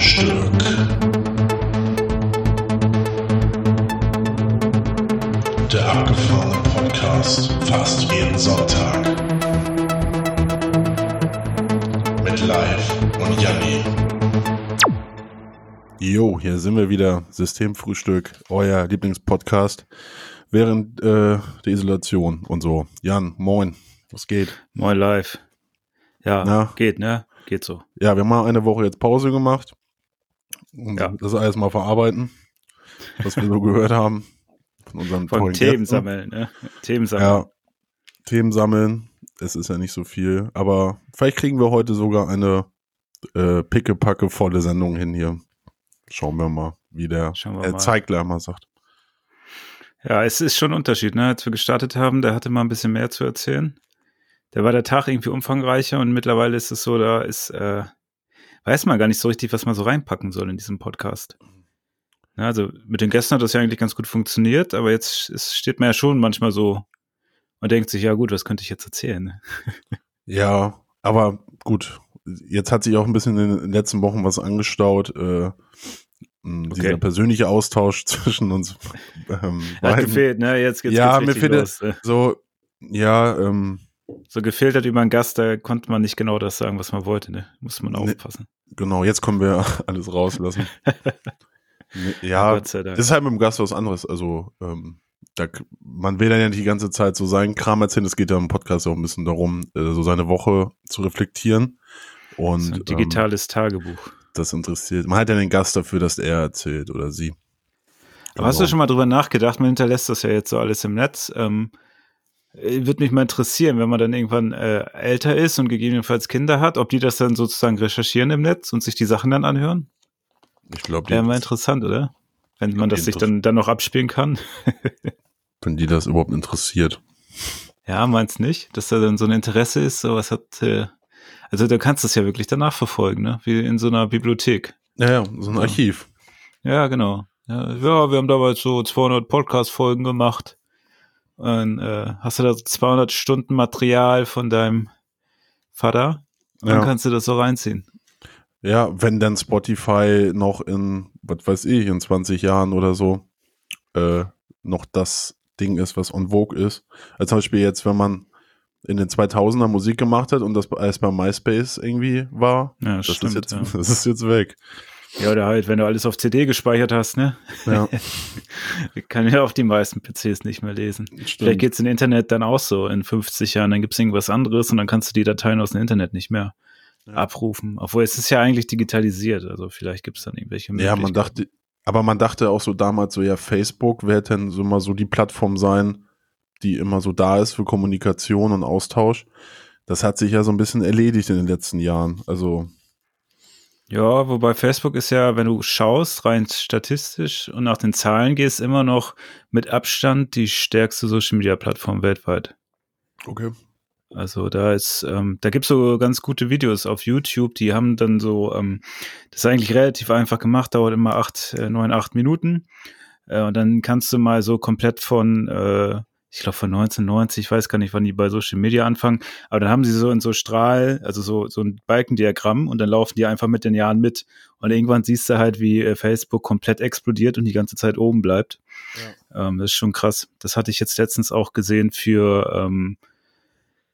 Systemfrühstück. Der abgefahrene Podcast fast jeden Sonntag. Mit Live und Janni. Jo, hier sind wir wieder. Systemfrühstück, euer Lieblingspodcast während äh, der Isolation und so. Jan, moin, was geht? Moin live. Ja, Na? geht, ne? Geht so. Ja, wir haben mal eine Woche jetzt Pause gemacht. Und Ja. das alles mal verarbeiten, was wir so gehört haben von unseren Von Themen Gästen. sammeln, ne? Themen sammeln. Ja, Themen sammeln. Es ist ja nicht so viel, aber vielleicht kriegen wir heute sogar eine äh, pickepacke volle Sendung hin hier. Schauen wir mal, wie der äh. Zeigler mal sagt. Ja, es ist schon ein Unterschied, ne? Als wir gestartet haben, der hatte mal ein bisschen mehr zu erzählen. Da war der Tag irgendwie umfangreicher und mittlerweile ist es so, da ist, äh, weiß man gar nicht so richtig, was man so reinpacken soll in diesem Podcast. Ja, also mit den Gästen hat das ja eigentlich ganz gut funktioniert, aber jetzt es steht man ja schon manchmal so und denkt sich, ja gut, was könnte ich jetzt erzählen? Ja, aber gut. Jetzt hat sich auch ein bisschen in den letzten Wochen was angestaut. Äh, Dieser Okay. persönliche Austausch zwischen uns. Ähm, Hat gefehlt, ne? Jetzt, jetzt Ja, geht's mir fehlt los. ne? So, ja, ähm, So gefehlt hat über einen Gast, da konnte man nicht genau das sagen, was man wollte, ne? Muss man Nee. aufpassen. genau, jetzt können wir alles rauslassen. Nee, ja, ist halt mit dem Gast was anderes. Also, ähm, da, man will dann ja nicht die ganze Zeit so seinen Kram erzählen. Es geht ja im Podcast auch ein bisschen darum, äh, so seine Woche zu reflektieren. Und so ein ähm, digitales Tagebuch. das interessiert. Man hat ja den Gast dafür, dass er erzählt oder sie. Aber hast Also, du schon mal drüber nachgedacht? Man hinterlässt das ja jetzt so alles im Netz. Ähm, äh, Würde mich mal interessieren, wenn man dann irgendwann äh, älter ist und gegebenenfalls Kinder hat, ob die das dann sozusagen recherchieren im Netz und sich die Sachen dann anhören? Ich glaube, Wäre mal interessant, oder? Wenn man das sich dann, dann noch abspielen kann. wenn die das überhaupt interessiert. Ja, meinst nicht? Dass da dann so ein Interesse ist, sowas hat, äh, also du kannst das ja wirklich danach verfolgen, ne? Wie in so einer Bibliothek. Ja, ja, so ein. Archiv. Ja, genau. Ja, ja wir haben damals so 200 Podcast-Folgen gemacht. Und äh, hast du da so 200 Stunden Material von deinem Vater? Dann Ja. kannst du das so reinziehen. Ja, wenn dann Spotify noch in, was weiß ich, in 20 Jahren oder so, äh, noch das Ding ist, was on Vogue ist. Als zum Beispiel jetzt, wenn man in den 2000er Musik gemacht hat und das erst bei MySpace irgendwie war, Ja, das, stimmt. ist jetzt, ja. das ist jetzt weg. Ja, oder halt, wenn du alles auf CD gespeichert hast, ne? Ja, Kann ja auch die meisten PCs nicht mehr lesen. Vielleicht stimmt. geht's im Internet dann auch so in 50 Jahren, dann gibt's irgendwas anderes und dann kannst du die Dateien aus dem Internet nicht mehr Ja. abrufen. Obwohl es ist ja eigentlich digitalisiert, also vielleicht gibt's dann irgendwelche Ja, man dachte, aber man dachte auch so damals so, ja, Facebook wird dann so mal so die Plattform sein, die immer so da ist für Kommunikation und Austausch. Das hat sich ja so ein bisschen erledigt in den letzten Jahren. Also, Ja, wobei Facebook ist ja, wenn du schaust, rein statistisch und nach den Zahlen gehst, immer noch mit Abstand die stärkste Social Media Plattform weltweit. okay. Also da ist, ähm, da gibt's so ganz gute Videos auf YouTube, die haben dann so, ähm, das ist eigentlich relativ einfach gemacht, dauert immer acht, äh, neun, acht Minuten. Äh, und dann kannst du mal so komplett von, äh, ich glaube von 1990, ich weiß gar nicht, wann die bei Social Media anfangen, aber dann haben sie so in so Strahl, also so, so ein Balkendiagramm und dann laufen die einfach mit den Jahren mit. Und irgendwann siehst du halt, wie äh, Facebook komplett explodiert und die ganze Zeit oben bleibt. Ähm, das ist schon krass. Das hatte ich jetzt letztens auch gesehen für ähm,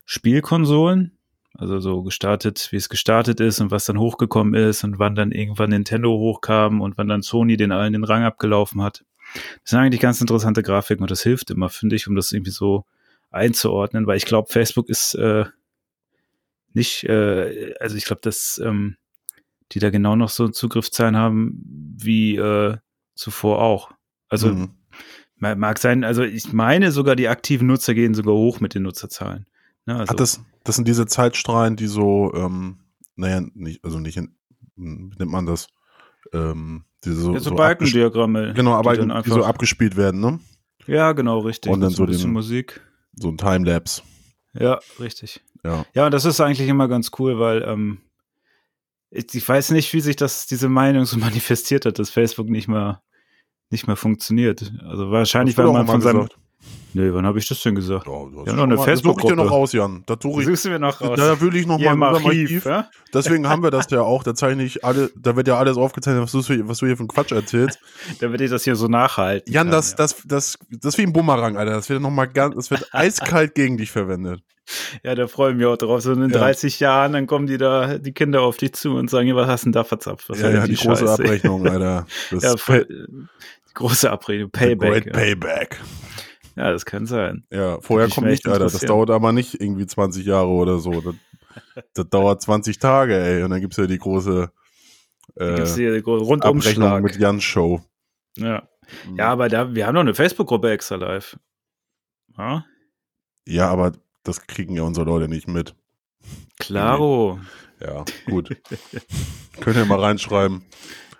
Spielkonsolen. Also so gestartet, wie es gestartet ist und was dann hochgekommen ist und wann dann irgendwann Nintendo hochkam und wann dann Sony den allen den Rang abgelaufen hat. Das sind eigentlich ganz interessante Grafiken und das hilft immer, finde ich, um das irgendwie so einzuordnen, weil ich glaube, Facebook ist äh, nicht, äh, also ich glaube, dass ähm, die da genau noch so Zugriffszahlen haben wie äh, zuvor auch. Also Mhm. Ma- Mag sein, also ich meine sogar, die aktiven Nutzer gehen sogar hoch mit den Nutzerzahlen. Ne, also, Hat das, das sind diese Zeitstrahlen, die so, ähm, naja, nicht, also nicht, in, hm, wie nennt man das? Ähm, diese so, ja, so so Balkendiagramme. Genau, aber die die, so abgespielt werden, ne? Ja, genau, richtig. Und dann Mit so ein bisschen den- Musik. So ein Timelapse. Ja, richtig. Ja. Ja, und das ist eigentlich immer ganz cool, weil ähm, ich, ich weiß nicht, wie sich das, diese Meinung so manifestiert hat, dass Facebook nicht mehr, nicht mehr funktioniert. Also wahrscheinlich, weil man von seinem, gesagt. Nee, wann habe ich das denn gesagt? Ja, Ja, schon noch eine mal- Das suche ich dir noch raus, Jan. Da suche ich, Suchst noch raus? da will ich noch Hier mal im Archiv, ja? Deswegen haben wir das ja auch. Da zeichne ich alle, da wird ja alles aufgezeichnet, was du, was du hier für einen Quatsch erzählst. Damit ich das hier so nachhalten Jan, kann, das, ja. das, das, das ist wie ein Bumerang, Alter. Das wird noch mal ganz, das wird eiskalt gegen dich verwendet. Ja, da freue ich mich auch drauf. So in Ja. 30 Jahren, dann kommen die da, die Kinder auf dich zu und sagen, ja, was hast du denn da verzapft? Was Ja, ja, denn die große Scheiße? Abrechnung, Alter. Das Ja, voll, äh, die große Abrechnung, Payback. Great ja. Payback. Ja, das kann sein. Ja, vorher kommt nicht, Alter. Das dauert aber nicht irgendwie 20 Jahre oder so. Das, das dauert 20 Tage, ey. Und dann gibt's ja die große äh, Abrechnung Rundumschlag. mit Jan Show. Ja. ja, aber da, wir haben noch eine Facebook-Gruppe extra live. Ja, Ja, aber das kriegen ja unsere Leute nicht mit. klaro. Ja, gut. Könnt ihr mal reinschreiben.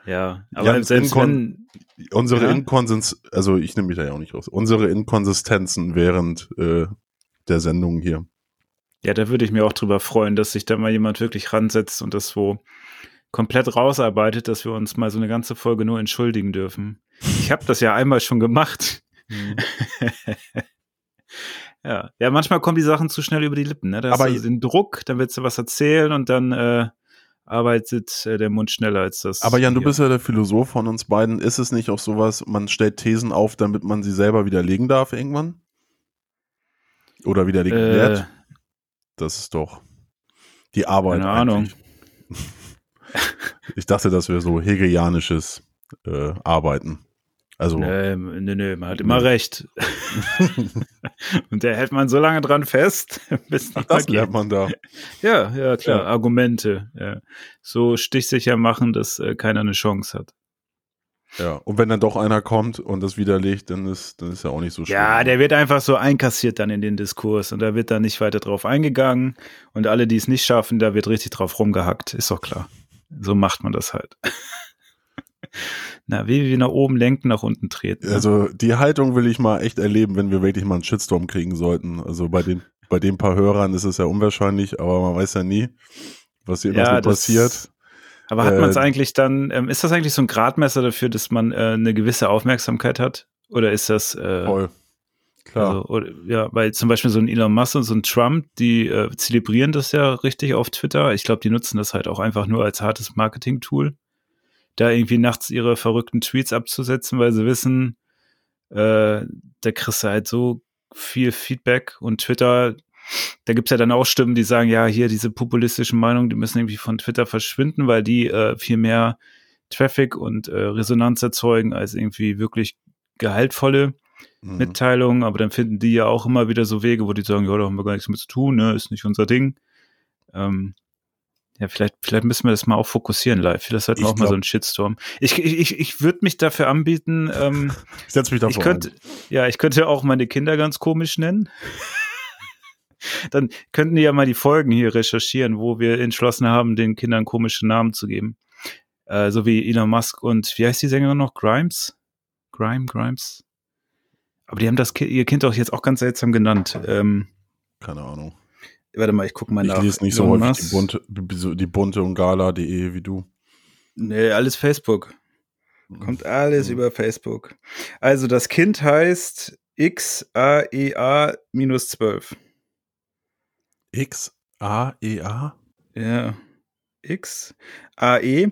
Ja, aber Jans selbst Inkon- wenn, Unsere Ja. Inkonsistenz, also ich nehme mich da ja auch nicht raus. Unsere Inkonsistenzen während äh, der Sendung hier. ja, da würde ich mir auch drüber freuen, dass sich da mal jemand wirklich ransetzt und das so komplett rausarbeitet, dass wir uns mal so eine ganze Folge nur entschuldigen dürfen. Ich habe das ja einmal schon gemacht. Ja, ja, manchmal kommen die Sachen zu schnell über die Lippen. Ne? Da Aber- hast du den Druck, dann willst du was erzählen und dann äh, arbeitet äh, der Mund schneller als das. Aber Jan, du hier. bist ja der Philosoph von uns beiden. Ist es nicht auch sowas, man stellt Thesen auf, damit man sie selber widerlegen darf irgendwann? Oder widerlegen äh, wird? Das ist doch die Arbeit. Keine Ahnung. eigentlich. Ich dachte, das wäre so hegelianisches äh, Arbeiten. Also, Nee, nee, nee, man hat immer recht. und da hält man so lange dran fest, bis ach, das lernt man da. Ja, ja, klar, Ja. Argumente. Ja. So stichsicher machen, dass äh, keiner eine Chance hat. Ja, und wenn dann doch einer kommt und das widerlegt, dann ist, dann ist ja auch nicht so schlimm. Ja, der wird einfach so einkassiert dann in den Diskurs und da wird dann nicht weiter drauf eingegangen und alle, die es nicht schaffen, da wird richtig drauf rumgehackt, ist doch klar. So macht man das halt. Na, wie wir nach oben lenken, nach unten treten. ne? Also die Haltung will ich mal echt erleben, wenn wir wirklich mal einen Shitstorm kriegen sollten. Also bei den, bei den paar Hörern ist es ja unwahrscheinlich, aber man weiß ja nie, was hier noch so das- passiert. Aber hat äh, man es eigentlich dann, ähm, ist das eigentlich so ein Gradmesser dafür, dass man äh, eine gewisse Aufmerksamkeit hat? Oder ist das, äh, Voll. Klar. also, oder, ja, weil zum Beispiel so ein Elon Musk und so ein Trump, die äh, zelebrieren das ja richtig auf Twitter. Ich glaube, die nutzen das halt auch einfach nur als hartes Marketing-Tool. Da irgendwie nachts ihre verrückten Tweets abzusetzen, weil sie wissen, äh, da kriegst du halt so viel Feedback und Twitter, da gibt's ja dann auch Stimmen, die sagen, ja, hier diese populistischen Meinungen, die müssen irgendwie von Twitter verschwinden, weil die äh, viel mehr Traffic und äh, Resonanz erzeugen als irgendwie wirklich gehaltvolle Mhm. Mitteilungen, aber dann finden die ja auch immer wieder so Wege, wo die sagen, ja, da haben wir gar nichts mit zu tun, ne, ist nicht unser Ding. Ähm, ja, vielleicht, vielleicht müssen wir das mal auch fokussieren live. Vielleicht hatten wir auch mal glaub- so einen Shitstorm. Ich, ich, ich, ich würde mich dafür anbieten, ähm, Ich setze mich davor ich könnte, ja, ich könnte auch meine Kinder ganz komisch nennen. Dann könnten die ja mal die Folgen hier recherchieren, wo wir entschlossen haben, den Kindern komische Namen zu geben. Äh, so wie Elon Musk und wie heißt die Sängerin noch? Grimes? Grime, Grimes? Aber die haben das ihr Kind auch jetzt auch ganz seltsam genannt. Ähm, ein. Keine Ahnung. Warte mal, ich gucke mal Ich nach. lese nicht so Elon häufig die bunte, so die bunte und gala.de wie du. Nee, alles Facebook. Kommt alles Mhm. über Facebook. Also das Kind heißt XAEA minus 12. X A E. Ja. X, AE.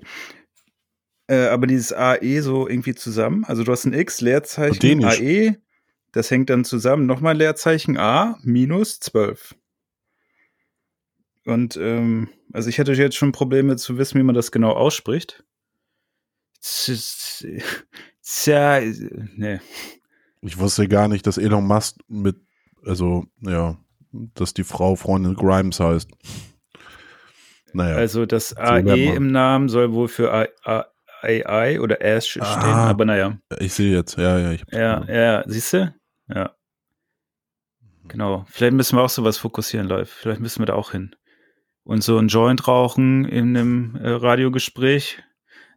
Äh, aber dieses AE so irgendwie zusammen. Also du hast ein X, Leerzeichen. AE. Das hängt dann zusammen. Nochmal Leerzeichen A minus 12. Und ähm, also ich hätte jetzt schon Probleme zu wissen, wie man das genau ausspricht. Tja, ne. Ich wusste gar nicht, dass Elon Musk mit, also, ja, dass die Frau Freundin Grimes heißt. Naja. Also das lernt AE man. im Namen soll wohl für AI oder AS stehen, Ah. aber naja. ich sehe jetzt, ja, ja. Ja, ja, siehst du? Ja. Genau. Vielleicht müssen wir auch sowas fokussieren live. Vielleicht müssen wir da auch hin. Und so ein Joint rauchen in einem äh, Radiogespräch,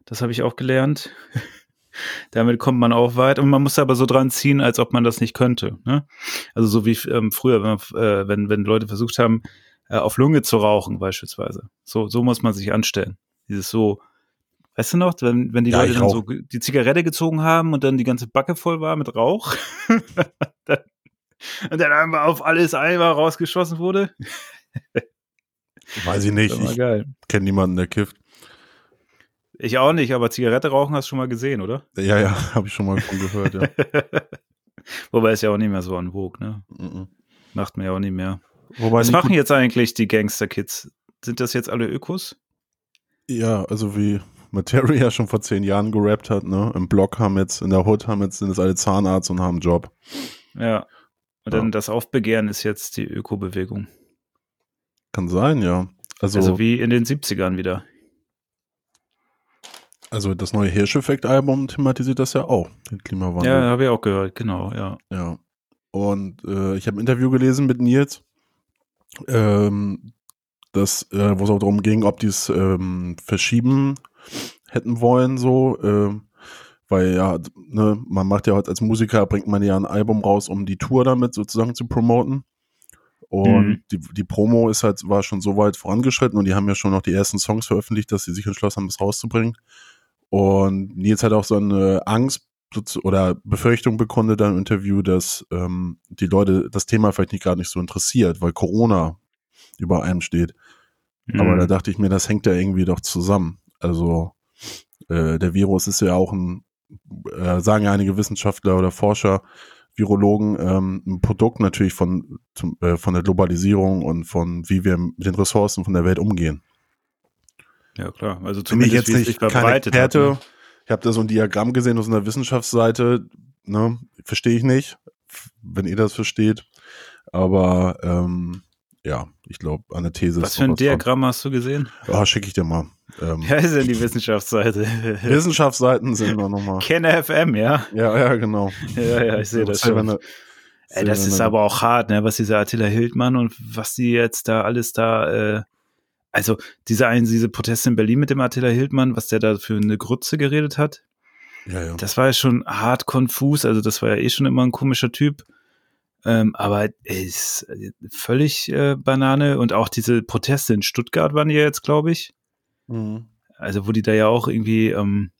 das habe ich auch gelernt. Damit kommt man auch weit und man muss aber so dran ziehen, als ob man das nicht könnte. Ne? Also so wie ähm, früher, wenn, man, äh, wenn, wenn Leute versucht haben, äh, auf Lunge zu rauchen beispielsweise. So, so muss man sich anstellen. Dieses so, weißt du noch, wenn, wenn die Ja, Leute dann so die Zigarette gezogen haben und dann die ganze Backe voll war mit Rauch, dann, und dann einmal auf alles einmal rausgeschossen wurde. Weiß ich nicht. Ich kenne niemanden, der kifft. Ich auch nicht, aber Zigarette rauchen hast du schon mal gesehen, oder? Ja, ja, habe ich schon mal von gehört, ja. Wobei es ja auch nicht mehr so an Vogue, ne? Mhm. Macht man ja auch nicht mehr. Wobei Was machen jetzt eigentlich die Gangster-Kids? Sind das jetzt alle Ökos? Ja, also wie Materia schon vor zehn Jahren gerappt hat, ne? Im Blog haben jetzt, in der Hood haben jetzt, sind es alle Zahnarzt und haben einen Job. Ja. Und Ja. dann das Aufbegehren ist jetzt die Öko-Bewegung. Kann sein, ja. Also, Also wie in den 70ern wieder. also das neue Hirscheffekt-Album thematisiert das ja auch, den Klimawandel. Ja, habe ich auch gehört, genau, ja. Ja. Und äh, ich habe ein Interview gelesen mit Nils, ähm, das, äh, wo es auch darum ging, ob die es ähm, verschieben hätten wollen, so, ähm, weil ja, ne, man macht ja heute als Musiker, bringt man ja ein Album raus, um die Tour damit sozusagen zu promoten. Und Mhm. die, die Promo ist halt, war schon so weit vorangeschritten und die haben ja schon noch die ersten Songs veröffentlicht, dass sie sich entschlossen haben, das rauszubringen. Und Nils hat auch so eine Angst oder Befürchtung bekundet im Interview, dass ähm, die Leute das Thema vielleicht nicht gar nicht so interessiert, weil Corona über allem steht. Aber Mhm. da dachte ich mir, das hängt ja irgendwie doch zusammen. Also äh, der Virus ist ja auch ein, äh, sagen ja einige Wissenschaftler oder Forscher, Virologen, ähm, ein Produkt natürlich von, zum, äh, von der Globalisierung und von wie wir mit den Ressourcen von der Welt umgehen. ja, klar. Also Bin ich zumindest jetzt wie es nicht verbreitet Experte. hat. ne? Ich habe da so ein Diagramm gesehen aus einer Wissenschaftsseite. Ne? Verstehe ich nicht, wenn ihr das versteht. Aber ähm, ja, ich glaube, an der These Was für ein noch dran. Diagramm hast du gesehen? Ah, schicke ich dir mal. Ähm, Ja, ist denn die Wissenschaftsseite? Wissenschaftsseiten sind da nochmal. Kenner FM, ja? Ja, ja, genau. Ja, ja, ich sehe das schon. Ey, das ist aber auch hart, ne, was dieser Attila Hildmann und was die jetzt da alles da, äh, also diese diese Proteste in Berlin mit dem Attila Hildmann, was der da für eine Grütze geredet hat, Ja, ja. das war ja schon hart konfus, also das war ja eh schon immer ein komischer Typ. Ähm, aber er ist äh, völlig äh, Banane und auch diese Proteste in Stuttgart waren ja jetzt, glaube ich. Mhm. Also wo die da ja auch irgendwie, ähm,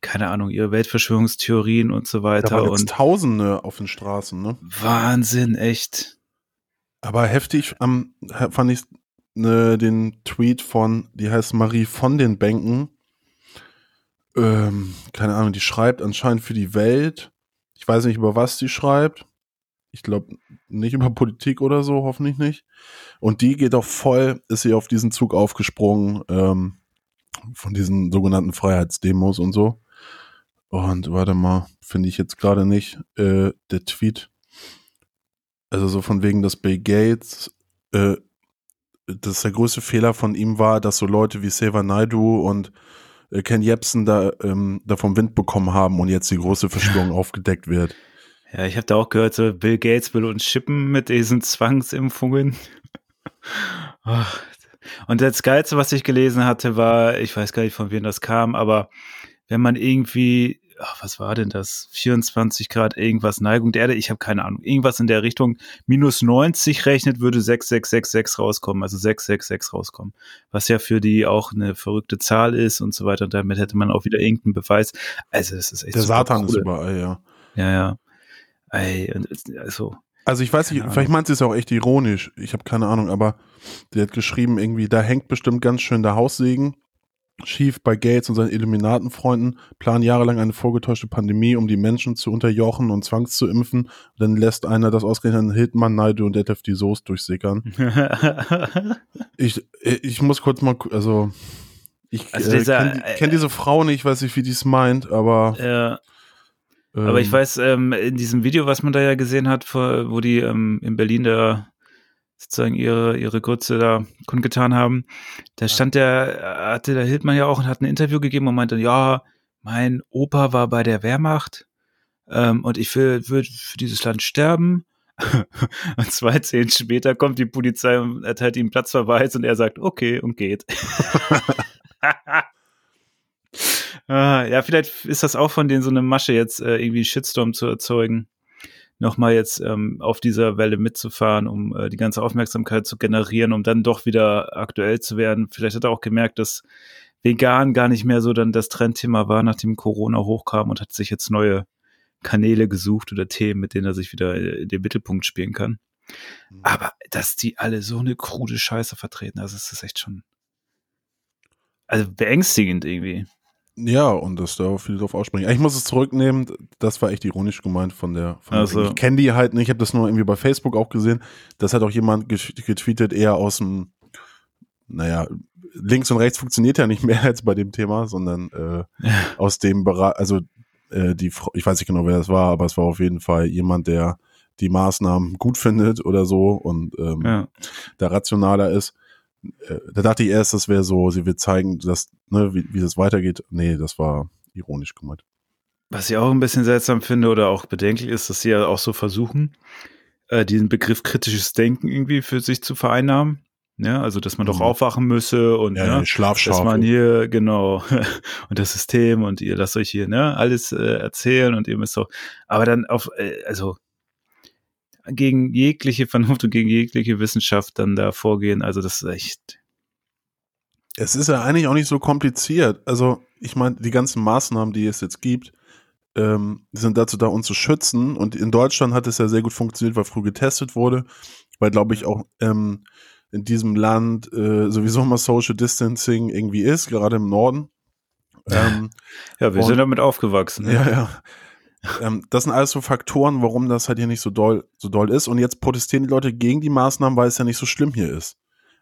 keine Ahnung, ihre Weltverschwörungstheorien und so Da weiter waren jetzt und Tausende auf den Straßen, ne? Wahnsinn, echt. Aber heftig am, fand ich ne, den Tweet von, die heißt Marie von den Bänken. Ähm, keine Ahnung, die schreibt anscheinend für die Welt. Ich weiß nicht, über was die schreibt. Ich glaube nicht über Politik oder so, hoffentlich nicht. Und die geht auch voll, ist sie auf diesen Zug aufgesprungen, ähm, von diesen sogenannten Freiheitsdemos und so. Und warte mal, finde ich jetzt gerade nicht, äh, der Tweet. Also so von wegen, dass Bill Gates, äh, dass der größte Fehler von ihm war, dass so Leute wie Seva Naidu und äh, Ken Jebsen da, ähm, da vom Wind bekommen haben und jetzt die große Verschwörung aufgedeckt wird. Ja, ich habe da auch gehört, so Bill Gates will uns schippen mit diesen Zwangsimpfungen. Und das Geilste, was ich gelesen hatte, war, ich weiß gar nicht, von wem das kam, aber wenn man irgendwie, ach, was war denn das? 24 Grad irgendwas Neigung der Erde, ich habe keine Ahnung, irgendwas in der Richtung, minus 90 rechnet, würde 6666 rauskommen, also 666 rauskommen. Was ja für die auch eine verrückte Zahl ist und so weiter. Und damit hätte man auch wieder irgendeinen Beweis. Also, es ist echt Der Satan ist cool. überall, ja. Ja, ja. Ey, also, Also ich weiß nicht, vielleicht meint sie es auch echt ironisch. Ich habe keine Ahnung, aber die hat geschrieben, irgendwie, da hängt bestimmt ganz schön der Haussegen schief bei Gates und seinen Illuminatenfreunden, planen jahrelang eine vorgetäuschte Pandemie, um die Menschen zu unterjochen und zwangs zu impfen. Dann lässt einer das ausgerechnet an Hildmann, Naidu und Detlef die Soße durchsickern. Ich, ich muss kurz mal, also ich Also äh, kenne äh, kenn diese Frau nicht, ich weiß nicht, wie die es meint, aber ja, aber ich weiß, ähm, in diesem Video, was man da ja gesehen hat, wo die ähm, in Berlin da sozusagen ihre, ihre Grütze da kundgetan haben, da stand der, hatte der Hildmann ja auch und hat ein Interview gegeben und meinte, ja, mein Opa war bei der Wehrmacht ähm, und ich will, will für dieses Land sterben. und zwei Zehn später kommt die Polizei und erteilt ihm Platzverweis und er sagt, okay, und geht. Ah, ja, vielleicht ist das auch von denen so eine Masche, jetzt äh, irgendwie einen Shitstorm zu erzeugen, nochmal jetzt ähm, auf dieser Welle mitzufahren, um äh, die ganze Aufmerksamkeit zu generieren, um dann doch wieder aktuell zu werden. Vielleicht hat er auch gemerkt, dass vegan gar nicht mehr so dann das Trendthema war, nachdem Corona hochkam und hat sich jetzt neue Kanäle gesucht oder Themen, mit denen er sich wieder in den Mittelpunkt spielen kann. Mhm. Aber dass die alle so eine krude Scheiße vertreten, also es ist echt schon, also beängstigend irgendwie. Ja, und dass da auch viele drauf ausspringen. Ich muss es zurücknehmen, das war echt ironisch gemeint von der. Von Also. der ich kenne die halt nicht, ich habe das nur irgendwie bei Facebook auch gesehen. Das hat auch jemand get- getweetet, eher aus dem, naja, links und rechts funktioniert ja nicht mehr als bei dem Thema, sondern äh, aus dem Bereich, also äh, die, ich weiß nicht genau, wer das war, aber es war auf jeden Fall jemand, der die Maßnahmen gut findet oder so und ähm, Ja. da rationaler ist. Äh, Da dachte ich erst, das wäre so, sie will zeigen, dass, ne, wie, wie das weitergeht. Nee, das war ironisch gemeint. Was ich auch ein bisschen seltsam finde oder auch bedenklich ist, dass sie ja auch so versuchen, äh, diesen Begriff kritisches Denken irgendwie für sich zu vereinnahmen. Ja, also dass man doch Mhm. aufwachen müsse und Ja, ne, dass man hier, genau, und das System und ihr lasst euch hier, ne, alles äh, erzählen und ihr müsst doch, aber dann auf, äh, also gegen jegliche Vernunft und gegen jegliche Wissenschaft dann da vorgehen, also das ist echt, Es ist ja eigentlich auch nicht so kompliziert. Also, ich meine, die ganzen Maßnahmen, die es jetzt gibt, ähm, sind dazu da, uns zu schützen. Und in Deutschland hat es ja sehr gut funktioniert, weil früh getestet wurde, weil, glaube ich, auch ähm, in diesem Land äh, sowieso mal Social Distancing irgendwie ist, gerade im Norden. Ähm, ja, wir sind damit aufgewachsen. ne? Ja, ja. Ähm, das sind alles so Faktoren, warum das halt hier nicht so doll, so doll ist. Und jetzt protestieren die Leute gegen die Maßnahmen, weil es ja nicht so schlimm hier ist.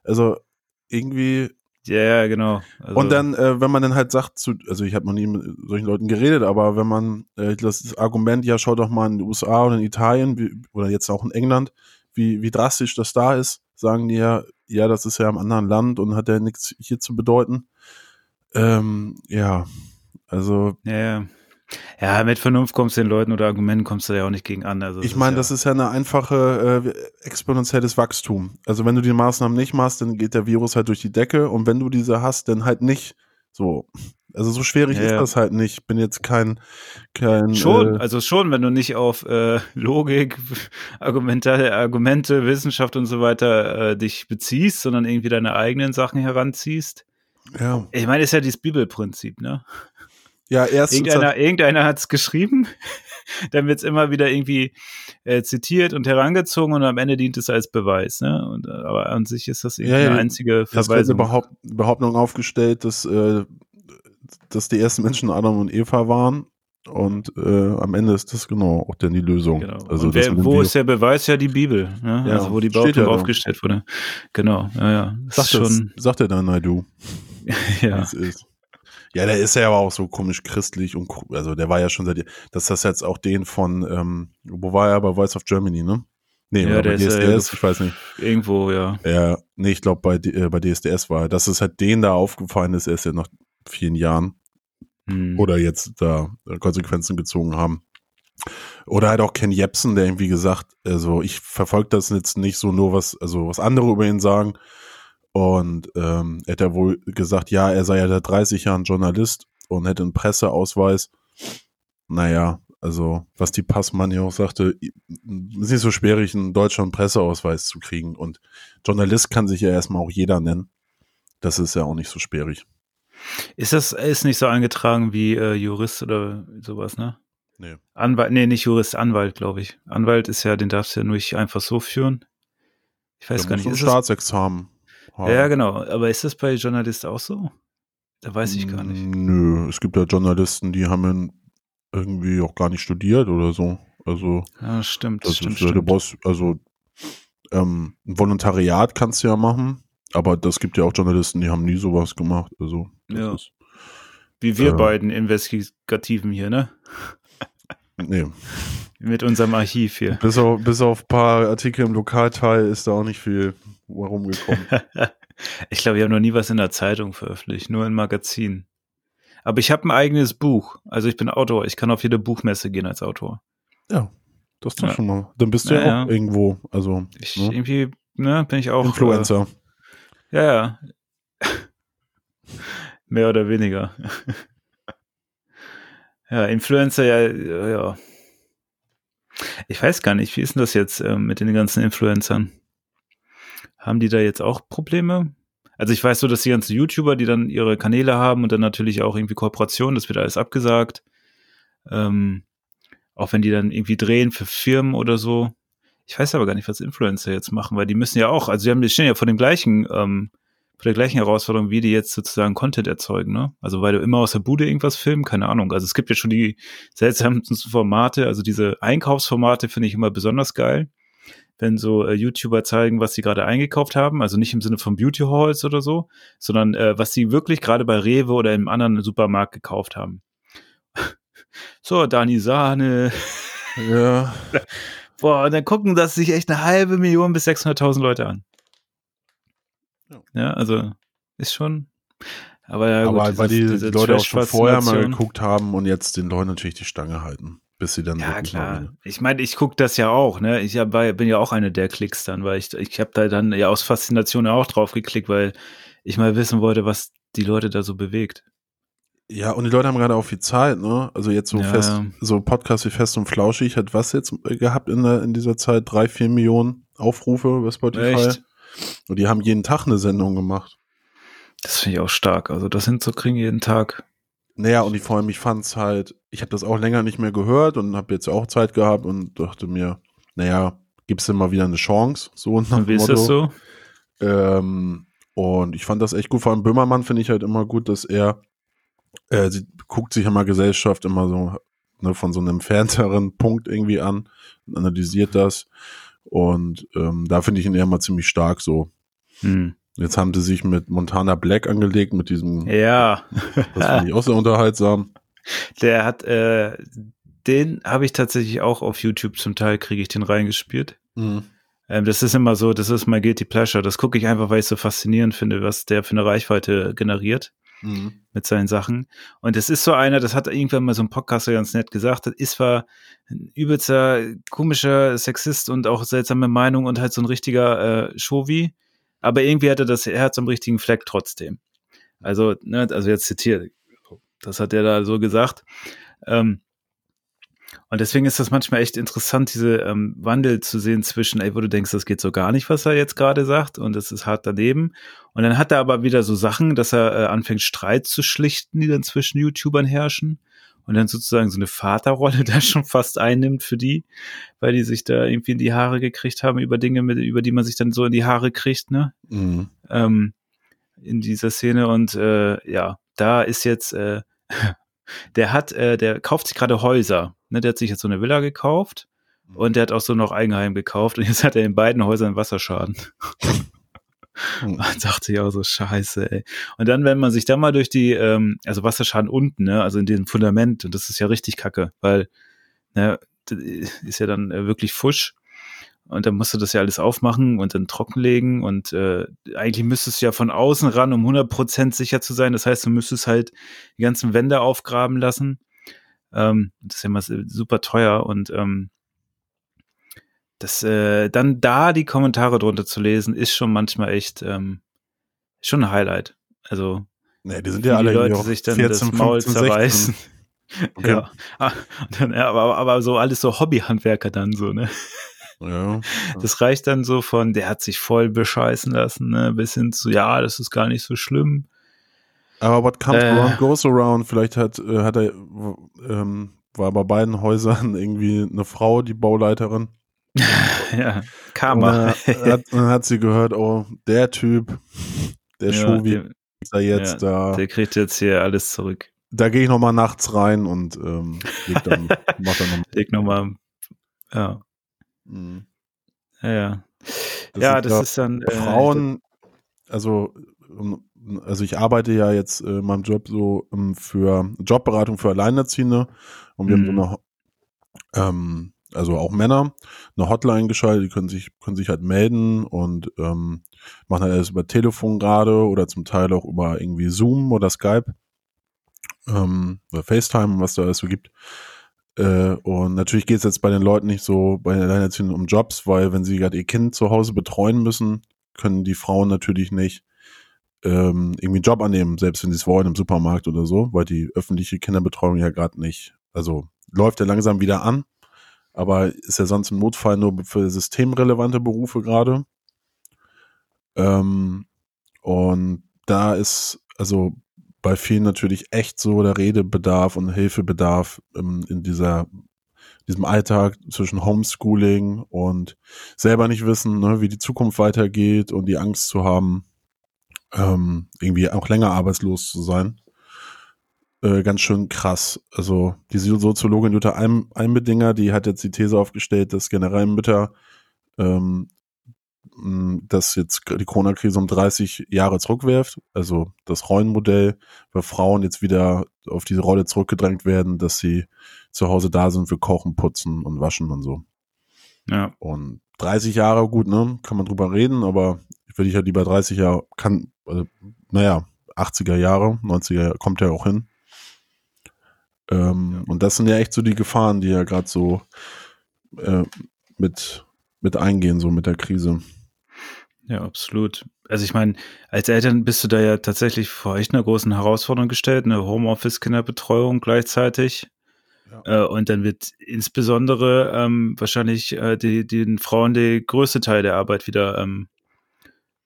Also irgendwie. Ja, ja, genau. Also, und dann, äh, wenn man dann halt sagt, zu, also ich habe noch nie mit solchen Leuten geredet, aber wenn man äh, das, Argument, ja, schau doch mal in den USA oder in Italien wie, oder jetzt auch in England, wie, wie drastisch das da ist, sagen die ja, ja, das ist ja im anderen Land und hat ja nichts hier zu bedeuten. Ähm, ja, also Ja, ja. Ja, mit Vernunft kommst du den Leuten oder Argumenten kommst du ja auch nicht gegen an. Also Ich meine, ja, das ist ja eine einfache äh, exponentielles Wachstum. Also wenn du die Maßnahmen nicht machst, dann geht der Virus halt durch die Decke und wenn du diese hast, dann halt nicht so. Also so schwierig Ja, ist das halt nicht. Ich bin jetzt kein kein Schon, äh, also schon, wenn du nicht auf äh, Logik, Argumente, Argumente, Wissenschaft und so weiter äh, dich beziehst, sondern irgendwie deine eigenen Sachen heranziehst. ja Ich meine, ist ja dieses Bibelprinzip, ne? Ja erst Irgendeiner, irgendeiner hat es geschrieben, dann wird es immer wieder irgendwie äh, zitiert und herangezogen und am Ende dient es als Beweis, ne? Und, äh, aber an sich ist das irgendwie Ja, ja, eine einzige hast gerade eine Verweisung. Behaupt Behauptung aufgestellt, dass äh, dass die ersten Menschen Adam und Eva waren und äh, am Ende ist das genau auch dann die Lösung. Genau. Also wer, wo ist der Beweis? Ja, die Bibel. Ne? Ja, also wo die Behauptung ja aufgestellt wurde. Genau, ja, ja. Sagt, ist das, schon, sagt er dann, Naidu. ja. es ist. Ja, der ist ja aber auch so komisch christlich und also der war ja schon seit dass das jetzt auch den von ähm, wo war er bei Voice of Germany, ne? Nee, Ja, oder der bei ist ja DSDS, ich weiß nicht. Irgendwo, ja. Ja, nee, ich glaube bei äh, bei DSDS war er, dass es halt denen da aufgefallen ist, erst ja nach vielen Jahren Hm. oder jetzt da Konsequenzen gezogen haben. Oder halt auch Ken Jebsen, der irgendwie gesagt, also ich verfolge das jetzt nicht so nur was, also was andere über ihn sagen. Und ähm, er hat ja wohl gesagt, ja, er sei ja seit 30 Jahren Journalist und hätte einen Presseausweis. Naja, also was die Passmann hier auch sagte, ist nicht so schwierig, einen Presseausweis zu kriegen. Und Journalist kann sich ja erstmal auch jeder nennen. Das ist ja auch nicht so schwierig. Ist das ist nicht so eingetragen wie äh, Jurist oder sowas, ne? Nee. Anwalt, nee, nicht Jurist, Anwalt, glaube ich. Anwalt ist ja, den darfst du ja nur nicht einfach so führen. Ich weiß Da gar nicht. Ist ein Staatsexamen haben. ja, genau. Aber ist das bei Journalist auch so? Da weiß ich gar nicht. Nö, es gibt ja Journalisten, die haben irgendwie auch gar nicht studiert oder so. Also, Ja, stimmt, das stimmt, ist du stimmt. brauchst, also, ähm, ein Volontariat kannst du ja machen, aber das gibt ja auch Journalisten, die haben nie sowas gemacht. Also, Ja. ist, Wie wir äh, beiden Investigativen hier, ne? nee. Mit unserem Archiv hier. Bis auf, bis auf ein paar Artikel im Lokalteil ist da auch nicht viel rumgekommen. ich glaube, ich habe noch nie was in der Zeitung veröffentlicht, nur in Magazinen. Aber ich habe ein eigenes Buch. Also ich bin Autor. Ich kann auf jede Buchmesse gehen als Autor. ja, das ist doch Ja. schon mal. Dann bist du ja, Ja, auch ja. irgendwo, also, Ich ne? irgendwie, ne, bin ich auch. Influencer. Äh, ja, ja. Mehr oder weniger. ja, Influencer, ja, ja. Ich weiß gar nicht, wie ist denn das jetzt ähm, mit den ganzen Influencern? Haben die da jetzt auch Probleme? Also ich weiß so, dass die ganzen YouTuber, die dann ihre Kanäle haben und dann natürlich auch irgendwie Kooperationen, das wird alles abgesagt. Ähm, auch wenn die dann irgendwie drehen für Firmen oder so. Ich weiß aber gar nicht, was Influencer jetzt machen, weil die müssen ja auch, also die haben die stehen ja vor dem gleichen, ähm, vor der gleichen Herausforderung, wie die jetzt sozusagen Content erzeugen, ne? Also weil du immer aus der Bude irgendwas filmen, keine Ahnung. Also es gibt ja schon die seltsamsten Formate, also diese Einkaufsformate finde ich immer besonders geil wenn so äh, YouTuber zeigen, was sie gerade eingekauft haben, also nicht im Sinne von Beauty Halls oder so, sondern äh, was sie wirklich gerade bei Rewe oder im anderen Supermarkt gekauft haben. so, Dani Sahne. Ja. Boah, und dann gucken das sich echt eine halbe Million bis 600.000 Leute an. Ja. ja, also ist schon. Aber, ja, Aber gut, weil die, die Leute auch schon vorher mal geguckt haben und jetzt den Leuten natürlich die Stange halten, bis sie dann Ja, klar. Ich meine, ich gucke das ja auch, ne? Ich hab, bin ja auch eine der Klicks dann, weil ich, ich habe da dann ja aus Faszination auch drauf geklickt, weil ich mal wissen wollte, was die Leute da so bewegt. Ja, und die Leute haben gerade auch viel Zeit, ne? Also jetzt so Ja, fest, ja. so Podcast wie Fest und Flauschig hat was jetzt gehabt in, der, in dieser Zeit? Drei, vier Millionen Aufrufe bei Spotify. Echt? Und die haben jeden Tag eine Sendung gemacht. Das finde ich auch stark. Also das sind so kriegen jeden Tag. Naja, und ich vor allem, ich fand's halt, ich habe das auch länger nicht mehr gehört und habe jetzt auch Zeit gehabt und dachte mir, naja, gibt's denn mal wieder eine Chance? So nach Und wie ist das so? Ähm, und ich fand das echt gut. Vor allem Böhmermann finde ich halt immer gut, dass er, äh, sie guckt sich immer Gesellschaft immer so ne, von so einem entfernteren Punkt irgendwie an und analysiert das. Und ähm, da finde ich ihn eher mal ziemlich stark so. Hm. Jetzt haben sie sich mit Montana Black angelegt, mit diesem, Ja, das finde ich auch sehr unterhaltsam. der hat, äh, den habe ich tatsächlich auch auf YouTube zum Teil, kriege ich den reingespielt. Mhm. Ähm, das ist immer so, das ist mein Guilty Pleasure. Das gucke ich einfach, weil ich so faszinierend finde, was der für eine Reichweite generiert. Mhm. mit seinen Sachen. Und es ist so einer, das hat irgendwann mal so ein Podcaster ganz nett gesagt, das ist zwar ein übelster, komischer Sexist und auch seltsame Meinung und halt so ein richtiger äh, Shovi, aber irgendwie hat er das Herz am richtigen Fleck trotzdem. Also, ne, also jetzt zitiert, das hat er da so gesagt. Ähm, und deswegen ist das manchmal echt interessant, diese ähm, Wandel zu sehen zwischen, ey, wo du denkst, das geht so gar nicht, was er jetzt gerade sagt, und das ist hart daneben. Und dann hat er aber wieder so Sachen, dass er äh, anfängt, Streit zu schlichten, die dann zwischen YouTubern herrschen. Und dann sozusagen so eine Vaterrolle da schon fast einnimmt für die, weil die sich da irgendwie in die Haare gekriegt haben über Dinge, mit, über die man sich dann so in die Haare kriegt, ne? Mhm. ähm, in dieser Szene und äh, ja, da ist jetzt, äh, der hat, äh, der kauft sich gerade Häuser. Ne, der hat sich jetzt so eine Villa gekauft und der hat auch so noch Eigenheim gekauft und jetzt hat er in beiden Häusern Wasserschaden. Mhm. Man dachte ja auch so, scheiße, ey. Und dann, wenn man sich da mal durch die, ähm, also Wasserschaden unten, ne, also in diesem Fundament, und das ist ja richtig kacke, weil, ne, ist ja dann äh, wirklich Fusch. Und dann musst du das ja alles aufmachen und dann trockenlegen und äh, eigentlich müsstest du ja von außen ran, um 100% sicher zu sein. Das heißt, du müsstest halt die ganzen Wände aufgraben lassen. Ähm, das ist ja mal super teuer und ähm, das äh, dann da die Kommentare drunter zu lesen, ist schon manchmal echt ähm, schon ein Highlight. Also Nee, die sind ja alle die Leute sich dann 14, das Maul 15, zerreißen. 16. Okay. Ja. Ah, dann, ja, aber, aber so alles so Hobbyhandwerker dann so, ne? Ja. Das reicht dann so von, der hat sich voll bescheißen lassen, ne, bis hin zu, ja, das ist gar nicht so schlimm. Aber what comes Äh. around goes around. Vielleicht hat, äh, hat er, ähm, war bei beiden Häusern irgendwie eine Frau, die Bauleiterin. ja, Und Karma. dann hat, dann hat sie gehört, oh, der Typ, der ja, der, ist da jetzt da. der kriegt jetzt hier alles zurück. Da gehe ich noch mal nachts rein und ähm, leg dann, mach dann noch. Leg nochmal, ja, Mhm. ja, ja. Das ja, das ja ist dann, äh, Frauen, also, ähm, also ich arbeite ja jetzt äh, in meinem Job so ähm, für Jobberatung für Alleinerziehende und wir haben so Mhm. eine, ähm, also auch Männer, eine Hotline geschaltet, die können sich, können sich halt melden und ähm, machen halt alles über Telefon gerade oder zum Teil auch über irgendwie Zoom oder Skype ähm, oder FaceTime, was da alles so gibt. Äh, und natürlich geht es jetzt bei den Leuten nicht so, bei den Alleinerziehenden um Jobs, weil wenn sie gerade ihr Kind zu Hause betreuen müssen, können die Frauen natürlich nicht ähm, irgendwie einen Job annehmen, selbst wenn sie es wollen im Supermarkt oder so, weil die öffentliche Kinderbetreuung ja gerade nicht, also läuft ja langsam wieder an, aber ist ja sonst im Notfall nur für systemrelevante Berufe gerade. Ähm, und da ist also bei vielen natürlich echt so der Redebedarf und Hilfebedarf ähm, in dieser diesem Alltag zwischen Homeschooling und selber nicht wissen, ne, wie die Zukunft weitergeht und die Angst zu haben, ähm, irgendwie auch länger arbeitslos zu sein. Äh, ganz schön krass. Also die Soziologin Jutta Einbedinger, die hat jetzt die These aufgestellt, dass generell Mütter ähm, dass jetzt die Corona-Krise um 30 Jahre zurückwerft. Also das Rollenmodell, weil Frauen jetzt wieder auf diese Rolle zurückgedrängt werden, dass sie zu Hause da sind für Kochen, Putzen und Waschen und so. Ja. Und 30 Jahre, gut, ne, kann man drüber reden, aber ich würde ich ja lieber 30 Jahre, kann, also, naja, 80er Jahre, 90er Jahre, kommt ja auch hin. Ähm, ja. Und das sind ja echt so die Gefahren, die ja gerade so äh, mit, mit eingehen, so mit der Krise. Ja, absolut. Also ich meine, als Eltern bist du da ja tatsächlich vor echt einer großen Herausforderung gestellt, eine Homeoffice-Kinderbetreuung gleichzeitig. Ja. Äh, und dann wird insbesondere ähm, wahrscheinlich äh, die, den Frauen der größte Teil der Arbeit wieder ähm,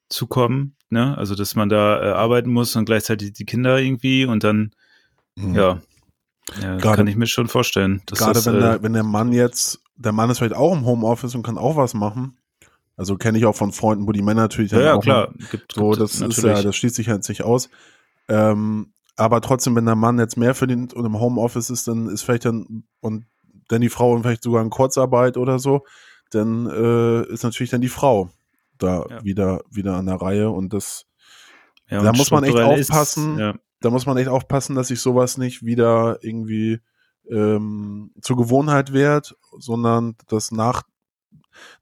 zukommen. Ne? Also dass man da äh, arbeiten muss und gleichzeitig die Kinder irgendwie und dann, mhm. ja, ja grade, kann ich mir schon vorstellen. Gerade wenn, der, äh, wenn der Mann jetzt, der Mann ist vielleicht auch im Homeoffice und kann auch was machen also kenne ich auch von Freunden, wo die Männer natürlich dann ja, auch klar. Gibt, so, gibt das ist ja, das schließt sich halt nicht aus. Ähm, aber trotzdem, wenn der Mann jetzt mehr verdient und im Homeoffice ist, dann ist vielleicht dann und dann die Frau vielleicht sogar in Kurzarbeit oder so, dann äh, ist natürlich dann die Frau da ja. wieder wieder an der Reihe und das ja, da muss man echt aufpassen. Ist, ja. Da muss man echt aufpassen, dass sich sowas nicht wieder irgendwie ähm, zur Gewohnheit wird, sondern dass nach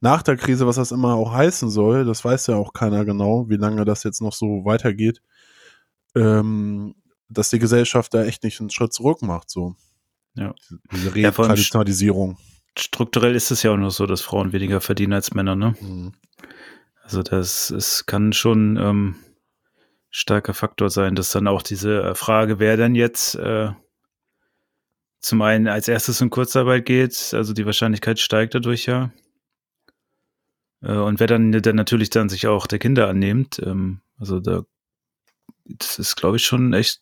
nach der Krise, was das immer auch heißen soll, das weiß ja auch keiner genau, wie lange das jetzt noch so weitergeht, ähm, dass die Gesellschaft da echt nicht einen Schritt zurück macht, so. Ja. Diese Retraditionalisierung. Ja, strukturell ist es ja auch noch so, dass Frauen weniger verdienen als Männer, ne? Mhm. Also das, es kann schon ähm, starker Faktor sein, dass dann auch diese äh, Frage, wer denn jetzt äh, zum einen als erstes in Kurzarbeit geht, also die Wahrscheinlichkeit steigt dadurch ja. Äh, und wer dann, dann natürlich dann sich auch der Kinder annimmt, ähm, also da, das ist, glaube ich, schon echt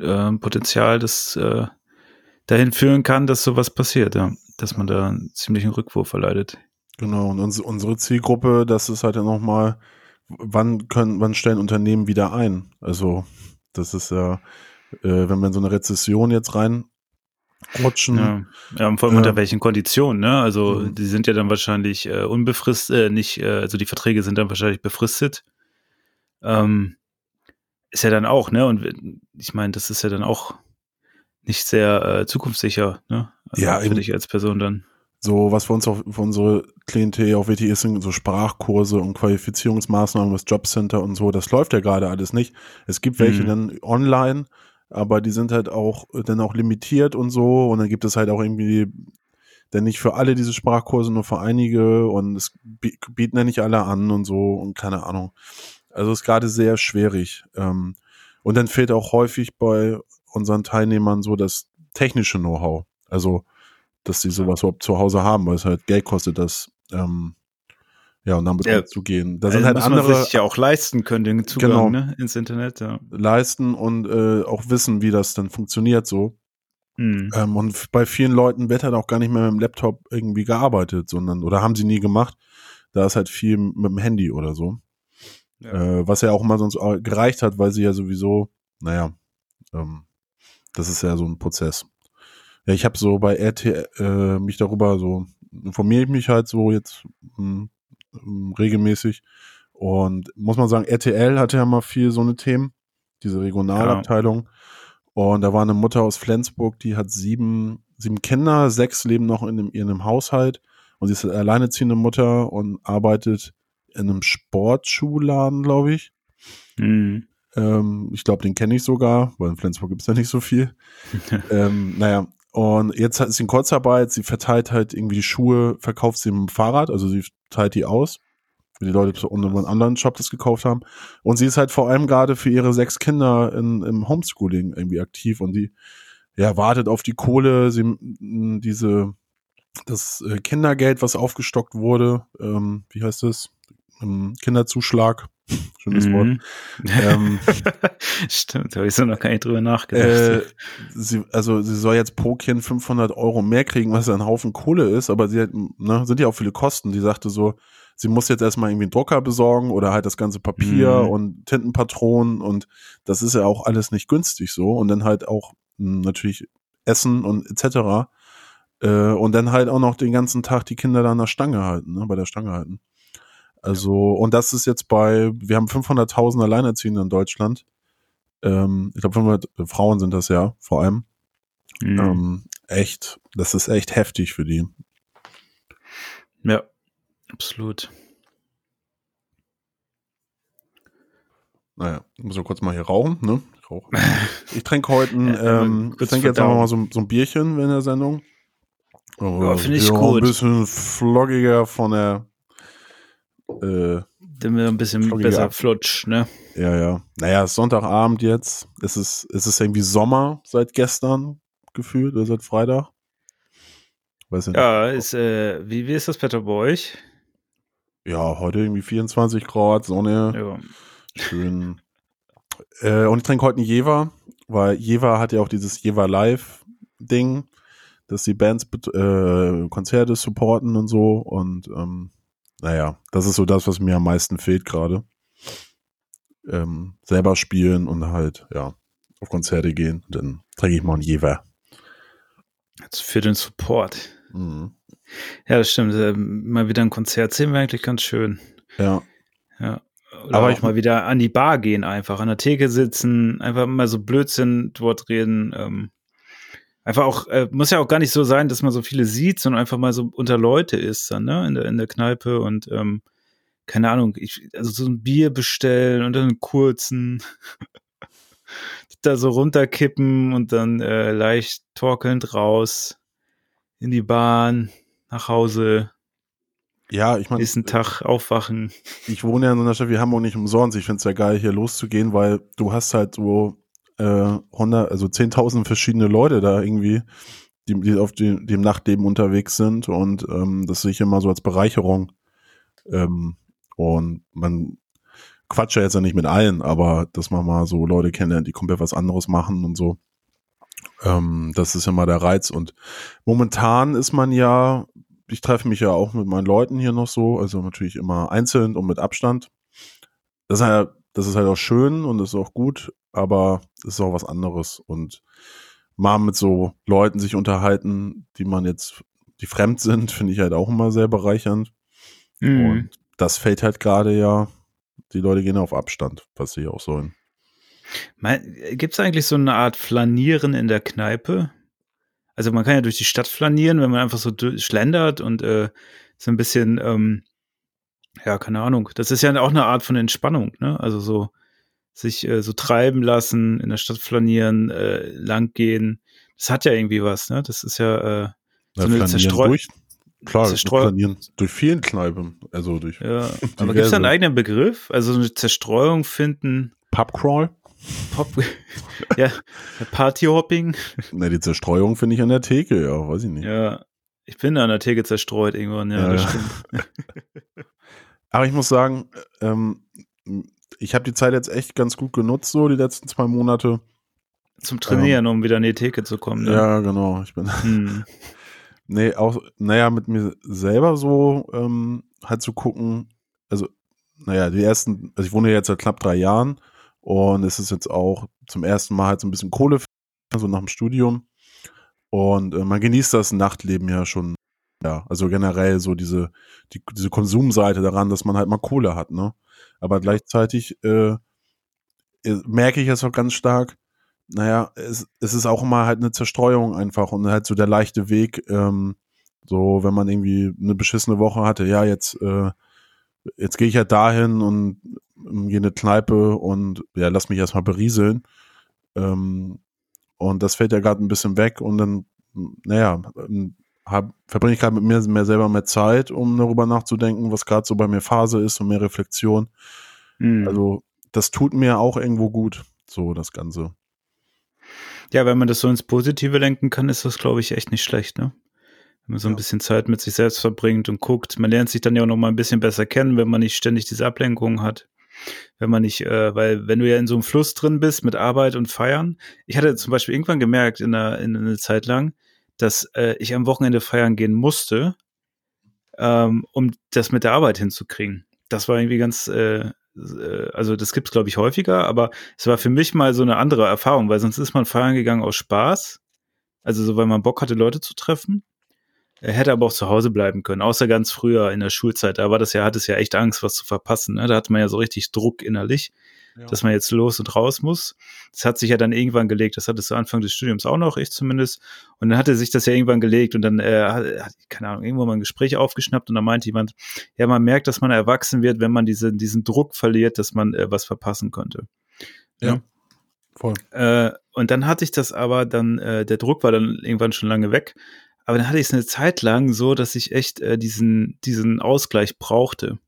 äh, Potenzial, das äh, dahin führen kann, dass sowas passiert, ja. Dass man da einen ziemlichen Rückwurf erleidet. Genau, und uns, unsere Zielgruppe, das ist halt ja nochmal, wann können, wann stellen Unternehmen wieder ein? Also, das ist ja, äh, wenn wir in so eine Rezession jetzt rein rutschen. Ja, ja und vor allem äh, unter welchen Konditionen, ne? Also mh. die sind ja dann wahrscheinlich äh, unbefristet, äh, nicht, äh, also die Verträge sind dann wahrscheinlich befristet. Ähm, ist ja dann auch, ne? Und ich meine, das ist ja dann auch nicht sehr äh, zukunftssicher, ne? Also ja, für dich als Person dann. So, was für uns auch für unsere Klientel auch wichtig ist, sind so Sprachkurse und Qualifizierungsmaßnahmen, das Jobcenter und so, das läuft ja gerade alles nicht. Es gibt welche mhm. dann online, aber die sind halt auch dann auch limitiert und so und dann gibt es halt auch irgendwie denn nicht für alle diese Sprachkurse, nur für einige und es bieten ja nicht alle an und so und keine Ahnung. Also ist gerade sehr schwierig. Ähm, und dann fehlt auch häufig bei unseren Teilnehmern so das technische Know-how. Also, dass sie sowas überhaupt zu Hause haben, weil es halt Geld kostet, das ähm, ja, und damit ja. umzugehen. Da also sind halt andere. Man sich ja auch leisten können, den Zugang genau, ne, ins Internet. Ja. Leisten und äh, auch wissen, wie das dann funktioniert so. Mhm. Ähm, und bei vielen Leuten wird halt auch gar nicht mehr mit dem Laptop irgendwie gearbeitet, sondern, oder haben sie nie gemacht. Da ist halt viel mit dem Handy oder so. Ja. Äh, was ja auch mal sonst gereicht hat, weil sie ja sowieso, naja, ähm, das ist ja so ein Prozess. Ja, ich habe so bei RT äh, mich darüber so informiere ich mich halt so jetzt mh, hm, ähm, regelmäßig. Und muss man sagen, RTL hatte ja mal viel so eine Themen, diese Regionalabteilung. Ja. Und da war eine Mutter aus Flensburg, die hat sieben, sieben Kinder, sechs leben noch in, dem, ihrem Haushalt. Und sie ist eine alleineziehende Mutter und arbeitet in einem Sportschuhladen, glaube ich. Mhm. Ähm, ich glaube, den kenne ich sogar, weil in Flensburg gibt es ja nicht so viel. ähm, naja, und jetzt ist sie in Kurzarbeit, sie verteilt halt irgendwie die Schuhe, verkauft sie im Fahrrad, also sie teilt die aus, für die Leute, die unter einem anderen Shop das gekauft haben. Und sie ist halt vor allem gerade für ihre sechs Kinder in, im Homeschooling irgendwie aktiv und die ja, wartet auf die Kohle, sie, diese, das äh, Kindergeld, was aufgestockt wurde, ähm, wie heißt das? Ähm, Kinderzuschlag Schönes Wort. Mhm. Ähm, Stimmt, habe ich so noch gar nicht drüber nachgedacht. Äh, sie, also sie soll jetzt pro Kind 500 Euro mehr kriegen, was ja ein Haufen Kohle ist, aber sie hat, ne, sind ja auch viele Kosten. Die sagte so, sie muss jetzt erstmal irgendwie einen Drucker besorgen oder halt das ganze Papier Mhm. und Tintenpatronen und das ist ja auch alles nicht günstig so und dann halt auch mh, natürlich Essen und etc. Äh, und dann halt auch noch den ganzen Tag die Kinder da an der Stange halten, ne, bei der Stange halten. Also, und das ist jetzt bei, wir haben 500.000 Alleinerziehende in Deutschland. Ähm, ich glaube, 500 Frauen sind das ja, vor allem. Mhm. Ähm, echt, das ist echt heftig für die. ja, absolut. Naja, muss so kurz mal hier rauchen, ne? Ich rauche. Ich trinke heute, ein, Ja, ähm, ich trinke jetzt verdauen. mal so, so ein Bierchen in der Sendung. Ja, finde ich Ja, gut. Ein bisschen floggiger von der, äh, Dann wird ein bisschen besser ab. flutsch, ne? ja, ja. Naja, ist Sonntagabend jetzt. Es ist, es ist irgendwie Sommer seit gestern gefühlt, oder seit Freitag. Weiß nicht. Ja, ist, äh, wie, wie ist das Wetter bei euch? Ja, heute irgendwie 24 Grad, Sonne. Ja. Schön. Äh, und ich trinke heute einen Jever, weil Jever hat ja auch dieses Jever Live-Ding, dass die Bands äh, Konzerte supporten und so. Und ähm, naja, das ist so das, was mir am meisten fehlt gerade. Ähm, selber spielen und halt, ja, auf Konzerte gehen. Dann trinke ich mal einen Jever. Also für den Support. Mhm. Ja, das stimmt. Äh, mal wieder ein Konzert sehen wäre eigentlich ganz schön. Ja. Ja. Oder Aber ich- auch mal wieder an die Bar gehen, einfach an der Theke sitzen, einfach mal so Blödsinn dort reden. Ähm, einfach auch, äh, muss ja auch gar nicht so sein, dass man so viele sieht, sondern einfach mal so unter Leute ist dann, ne, in der, in der Kneipe und ähm, keine Ahnung, ich, also so ein Bier bestellen und dann einen kurzen da so runterkippen und dann äh, leicht torkelnd raus in die Bahn, nach Hause, Ja, ich meine, nächsten Tag aufwachen. ich wohne ja in so einer Stadt wie Hamburg nicht umsonst. Ich finde es ja geil, hier loszugehen, weil du hast halt so äh, 100, also 10.000 verschiedene Leute da irgendwie, die, die auf dem, dem Nachtleben unterwegs sind und ähm, das sehe ich immer so als Bereicherung. Ähm, und man quatscht ja jetzt ja nicht mit allen, aber dass man mal so Leute kennenlernt, die komplett was anderes machen und so. Ähm, das ist immer der Reiz. Und momentan ist man ja, ich treffe mich ja auch mit meinen Leuten hier noch so, also natürlich immer einzeln und mit Abstand. Das ist halt, das ist halt auch schön und das ist auch gut, aber es ist auch was anderes. Und mal mit so Leuten sich unterhalten, die man jetzt, die fremd sind, finde ich halt auch immer sehr bereichernd. Mhm. Und das fällt halt gerade ja, die Leute gehen auf Abstand, was sie auch sollen. Gibt es eigentlich so eine Art Flanieren in der Kneipe? Also man kann ja durch die Stadt flanieren, wenn man einfach so schlendert und äh, so ein bisschen, ähm, ja, keine Ahnung. Das ist ja auch eine Art von Entspannung, ne? Also so sich äh, so treiben lassen, in der Stadt flanieren, äh, langgehen. Das hat ja irgendwie was, ne? Das ist ja äh, so eine flanieren Zerstreu durch, klar, Zerstreu- flanieren durch vielen Kneipen, also durch ja. Aber gibt es da einen eigenen Begriff? Also so eine Zerstreuung finden, Pubcrawl. Pop, ja, Partyhopping. Ne, die Zerstreuung finde ich an der Theke, ja, weiß ich nicht. Ja, ich bin an der Theke zerstreut irgendwann, ja, Ja, das ja. stimmt. Aber ich muss sagen, ähm, ich habe die Zeit jetzt echt ganz gut genutzt, so die letzten zwei Monate. Zum Trainieren, um wieder an die Theke zu kommen. Ne? Ja, genau. Ich bin, Hm. nee, auch, naja, mit mir selber so ähm, halt zu gucken, also, naja, die ersten, also ich wohne jetzt seit knapp drei Jahren und es ist jetzt auch zum ersten Mal halt so ein bisschen Kohle, so nach dem Studium. Und äh, man genießt das Nachtleben ja schon, ja, also generell so diese, die, diese Konsumseite daran, dass man halt mal Kohle hat, ne? Aber gleichzeitig äh, äh, merke ich es auch ganz stark, naja, es, es ist auch immer halt eine Zerstreuung einfach und halt so der leichte Weg, ähm, so wenn man irgendwie eine beschissene Woche hatte, ja, jetzt, äh, jetzt gehe ich ja dahin und ähm, gehe in eine Kneipe und ja, lass mich erstmal berieseln. Ähm, und das fällt ja gerade ein bisschen weg und dann, naja, hab, verbringe ich gerade mit mir mehr selber mehr Zeit, um darüber nachzudenken, was gerade so bei mir Phase ist und mehr Reflexion. Hm. Also das tut mir auch irgendwo gut, so das Ganze. ja, wenn man das so ins Positive lenken kann, ist das, glaube ich, echt nicht schlecht, ne? Wenn man so ein Ja. bisschen Zeit mit sich selbst verbringt und guckt. Man lernt sich dann ja auch noch mal ein bisschen besser kennen, wenn man nicht ständig diese Ablenkungen hat. wenn man nicht, äh, weil wenn du ja in so einem Fluss drin bist mit Arbeit und Feiern. Ich hatte zum Beispiel irgendwann gemerkt in einer, in einer Zeit lang, dass äh, ich am Wochenende feiern gehen musste, ähm, um das mit der Arbeit hinzukriegen. Das war irgendwie ganz, äh, äh also das gibt's glaube ich häufiger, aber es war für mich mal so eine andere Erfahrung, weil sonst ist man feiern gegangen aus Spaß, also so weil man Bock hatte Leute zu treffen er hätte aber auch zu Hause bleiben können, außer ganz früher in der Schulzeit. Da war das ja, hat es ja echt Angst, was zu verpassen. Ne? Da hatte man ja so richtig Druck innerlich, ja. dass man jetzt los und raus muss. Das hat sich ja dann irgendwann gelegt. Das hatte es zu Anfang des Studiums auch noch, ich zumindest. Und dann hatte sich das ja irgendwann gelegt und dann äh, hat, keine Ahnung, irgendwo mal ein Gespräch aufgeschnappt und da meinte jemand, ja, man merkt, dass man erwachsen wird, wenn man diese, diesen Druck verliert, dass man äh, was verpassen könnte. Ja. ja. Voll. Äh, und dann hatte ich das aber dann, äh, der Druck war dann irgendwann schon lange weg. Aber dann hatte ich es eine Zeit lang so, dass ich echt äh, diesen, diesen Ausgleich brauchte.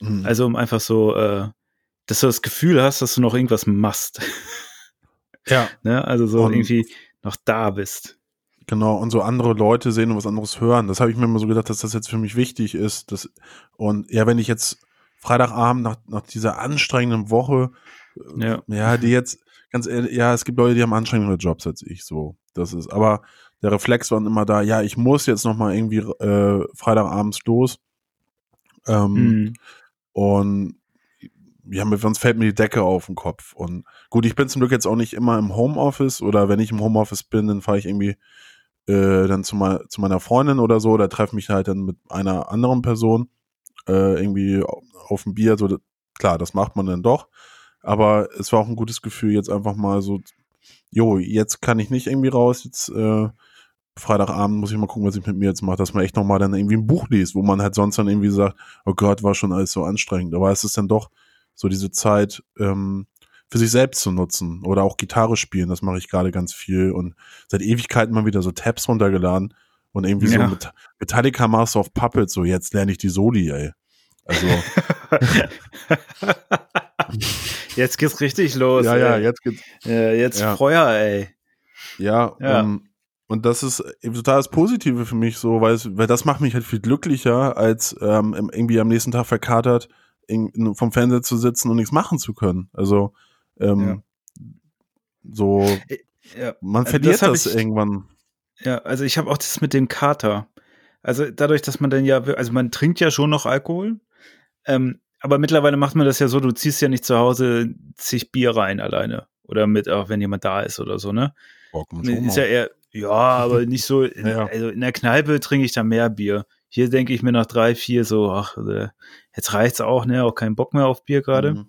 Mhm. Also um einfach so, äh, dass du das Gefühl hast, dass du noch irgendwas machst. Ja. ne? Also so und irgendwie noch da bist. Genau, und so andere Leute sehen und was anderes hören. Das habe ich mir immer so gedacht, dass das jetzt für mich wichtig ist. Dass, und ja, wenn ich jetzt Freitagabend nach, nach dieser anstrengenden Woche, äh, ja. ja, die jetzt, ganz ehrlich, ja, es gibt Leute, die haben anstrengende Jobs als ich, so. Das ist, aber der Reflex war immer da, ja, ich muss jetzt noch mal irgendwie äh, Freitagabends los. Ähm, mhm. Und ja, mit uns fällt mir die Decke auf den Kopf. Und gut, ich bin zum Glück jetzt auch nicht immer im Homeoffice oder wenn ich im Homeoffice bin, dann fahre ich irgendwie äh, dann zu, me zu meiner Freundin oder so oder treffe mich halt dann mit einer anderen Person äh, irgendwie auf ein Bier. So, klar, das macht man dann doch. Aber es war auch ein gutes Gefühl, jetzt einfach mal so, jo, jetzt kann ich nicht irgendwie raus, jetzt äh, Freitagabend muss ich mal gucken, was ich mit mir jetzt mache, dass man echt nochmal dann irgendwie ein Buch liest, wo man halt sonst dann irgendwie sagt, oh Gott, war schon alles so anstrengend. Aber es ist dann doch so diese Zeit ähm, für sich selbst zu nutzen oder auch Gitarre spielen, das mache ich gerade ganz viel und seit Ewigkeiten mal wieder so Tabs runtergeladen und irgendwie ja. so mit Metallica Master of Puppets, so jetzt lerne ich die Soli, ey. Also jetzt geht's richtig los. Ja, ey. ja, jetzt geht's. Ja, jetzt ja. Feuer, ey. Ja, ja. Um, und das ist eben total das Positive für mich so, weil, es, weil das macht mich halt viel glücklicher, als ähm, irgendwie am nächsten Tag verkatert in, vom Fernseher zu sitzen und nichts machen zu können. Also ähm, ja. so, äh, ja. man also verliert das, das ich, irgendwann. Ja, also ich habe auch das mit dem Kater. Also dadurch, dass man dann ja, also man trinkt ja schon noch Alkohol, ähm, aber mittlerweile macht man das ja so, du ziehst ja nicht zu Hause zig Bier rein alleine. Oder mit, auch wenn jemand da ist oder so, ne? Ist ja eher, ja, aber nicht so. In, ja. Also in der Kneipe trinke ich da mehr Bier. Hier denke ich mir nach drei, vier so, ach, äh, jetzt reicht's auch, ne? Auch keinen Bock mehr auf Bier gerade. Mhm.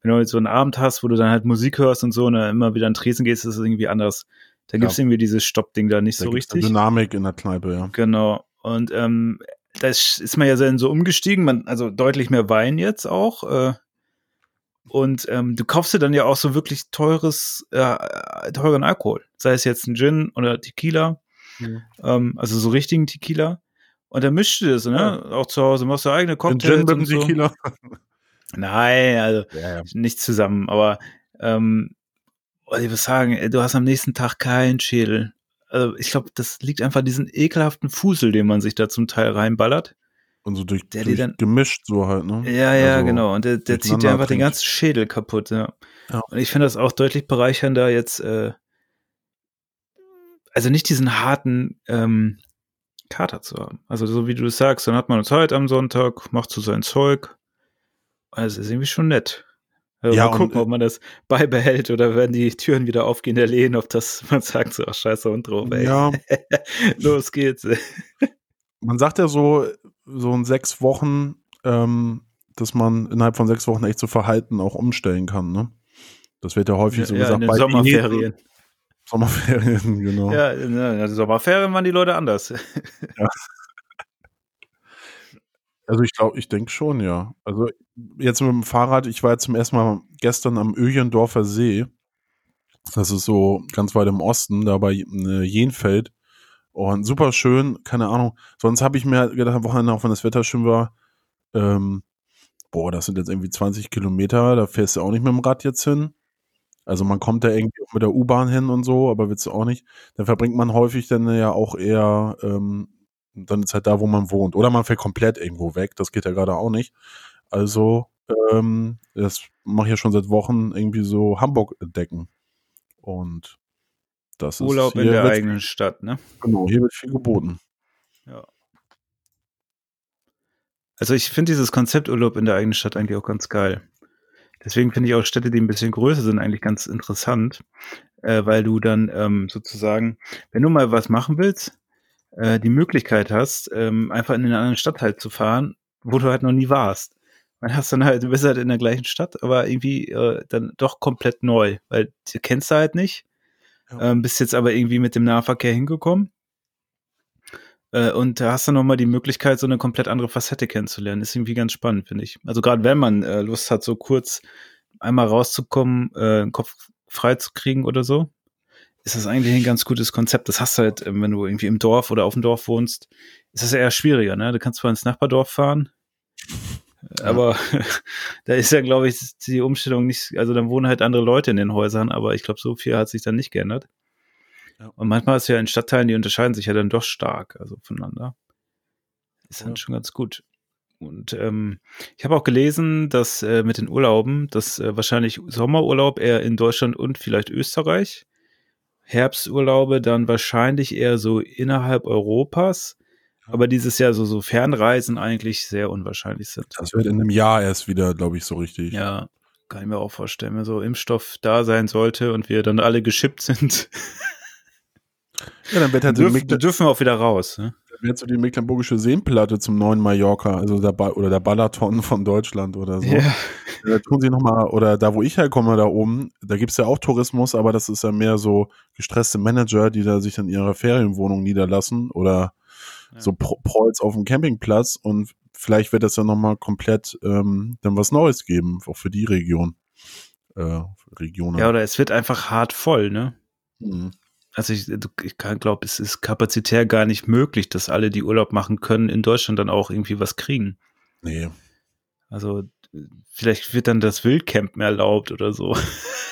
Wenn du jetzt so einen Abend hast, wo du dann halt Musik hörst und so und dann immer wieder an Tresen gehst, ist es irgendwie anders. Da gibt's ja. irgendwie dieses Stoppding da nicht da so richtig. Dynamik in der Kneipe, ja. Genau. Und ähm, da ist man ja dann so umgestiegen, man, also deutlich mehr Wein jetzt auch. Äh, und ähm, du kaufst dir dann ja auch so wirklich teures, äh, teuren Alkohol. Sei es jetzt ein Gin oder Tequila. Mhm. Ähm, also so richtigen Tequila. Und dann mischst du das, ne? Ja. Auch zu Hause machst du eigene Cocktails. Gin mit so. Tequila? Nein, also ja, ja. nicht zusammen. Aber ähm, ich würde sagen, du hast am nächsten Tag keinen Schädel. Also ich glaube, das liegt einfach diesen ekelhaften Fusel, den man sich da zum Teil reinballert. Und so durch, der durch dann, gemischt so halt, ne? Ja, ja, also genau. Und der, der zieht dir einfach den ganzen Schädel kaputt, ja. ja. Und ich finde das auch deutlich bereichernder jetzt, äh, also nicht diesen harten ähm, Kater zu haben. Also so wie du sagst, dann hat man Zeit am Sonntag, macht so sein Zeug. Also ist irgendwie schon nett. Also ja, mal gucken, und, ob man das beibehält oder werden die Türen wieder aufgehen der Lehen, ob das, man sagt so, ach scheiße Hund drauf, ey. Ja. Los geht's. man sagt ja so, so in sechs Wochen, ähm, dass man innerhalb von sechs Wochen echt so Verhalten auch umstellen kann, ne? Das wird ja häufig ja, so ja, gesagt. In den Sommerferien. Sommerferien, genau. Ja, in den Sommerferien waren die Leute anders. Ja. Also ich glaube, ich denke schon, ja. Also jetzt mit dem Fahrrad, ich war jetzt zum ersten Mal gestern am Öjendorfer See. Das ist so ganz weit im Osten, da bei äh, Jenfeld. Und super schön, keine Ahnung. Sonst habe ich mir gedacht, am Wochenende, auch wenn das Wetter schön war, ähm, boah, das sind jetzt irgendwie 20 Kilometer, da fährst du auch nicht mit dem Rad jetzt hin. Also man kommt da irgendwie auch mit der U-Bahn hin und so, aber willst du auch nicht. Dann verbringt man häufig dann ja auch eher, ähm, dann ist halt da, wo man wohnt. Oder man fährt komplett irgendwo weg, das geht ja gerade auch nicht. Also ähm, das mache ich ja schon seit Wochen, irgendwie so Hamburg entdecken. Und das Urlaub ist in der eigenen Stadt, ne? Genau, hier wird viel geboten. Also ich finde dieses Konzept Urlaub in der eigenen Stadt eigentlich auch ganz geil. Deswegen finde ich auch Städte, die ein bisschen größer sind, eigentlich ganz interessant, äh, weil du dann ähm, sozusagen, wenn du mal was machen willst, äh, die Möglichkeit hast, ähm, einfach in einen anderen Stadtteil zu fahren, wo du halt noch nie warst. Man hast dann halt, du bist halt in der gleichen Stadt, aber irgendwie äh, dann doch komplett neu, weil du kennst du halt nicht. Ja. Ähm, bist jetzt aber irgendwie mit dem Nahverkehr hingekommen. Äh, und da hast du nochmal die Möglichkeit, so eine komplett andere Facette kennenzulernen. Ist irgendwie ganz spannend, finde ich. Also gerade wenn man äh, Lust hat, so kurz einmal rauszukommen, äh, den Kopf frei zu kriegen oder so, ist das eigentlich ein ganz gutes Konzept. Das hast du halt, ähm, wenn du irgendwie im Dorf oder auf dem Dorf wohnst, ist das eher schwieriger, ne? Du kannst zwar ins Nachbardorf fahren, aber da ist ja, glaube ich, die Umstellung nicht, also dann wohnen halt andere Leute in den Häusern, aber ich glaube, so viel hat sich dann nicht geändert. Ja. Und manchmal ist ja in Stadtteilen, die unterscheiden sich ja dann doch stark, also voneinander. Ist dann Ja. schon ganz gut. Und ähm, ich habe auch gelesen, dass äh, mit den Urlauben, dass äh, wahrscheinlich Sommerurlaub eher in Deutschland und vielleicht Österreich, Herbsturlaube dann wahrscheinlich eher so innerhalb Europas, aber dieses Jahr so, so Fernreisen eigentlich sehr unwahrscheinlich sind. Das wird in einem Jahr erst wieder, glaube ich, so richtig. Ja, kann ich mir auch vorstellen, wenn so Impfstoff da sein sollte und wir dann alle geschippt sind, Ja, dann wird halt dürfen, Mecklen dürfen wir auch wieder raus. Ne? wird so die Mecklenburgische Seenplatte zum neuen Mallorca, also der ba oder der Balaton von Deutschland oder so. Ja. Da tun sie nochmal, oder da, wo ich herkomme, da oben, da gibt's ja auch Tourismus, aber das ist ja mehr so gestresste Manager, die da sich in ihrer Ferienwohnung niederlassen oder Ja. so Prolls auf dem Campingplatz und vielleicht wird das ja nochmal komplett ähm, dann was Neues geben, auch für die Region. Äh, Regionen. ja, oder es wird einfach hart voll, ne? Mhm. Also ich, ich glaube, es ist kapazitär gar nicht möglich, dass alle, die Urlaub machen können, in Deutschland dann auch irgendwie was kriegen. Nee. Also vielleicht wird dann das Wildcampen erlaubt oder so.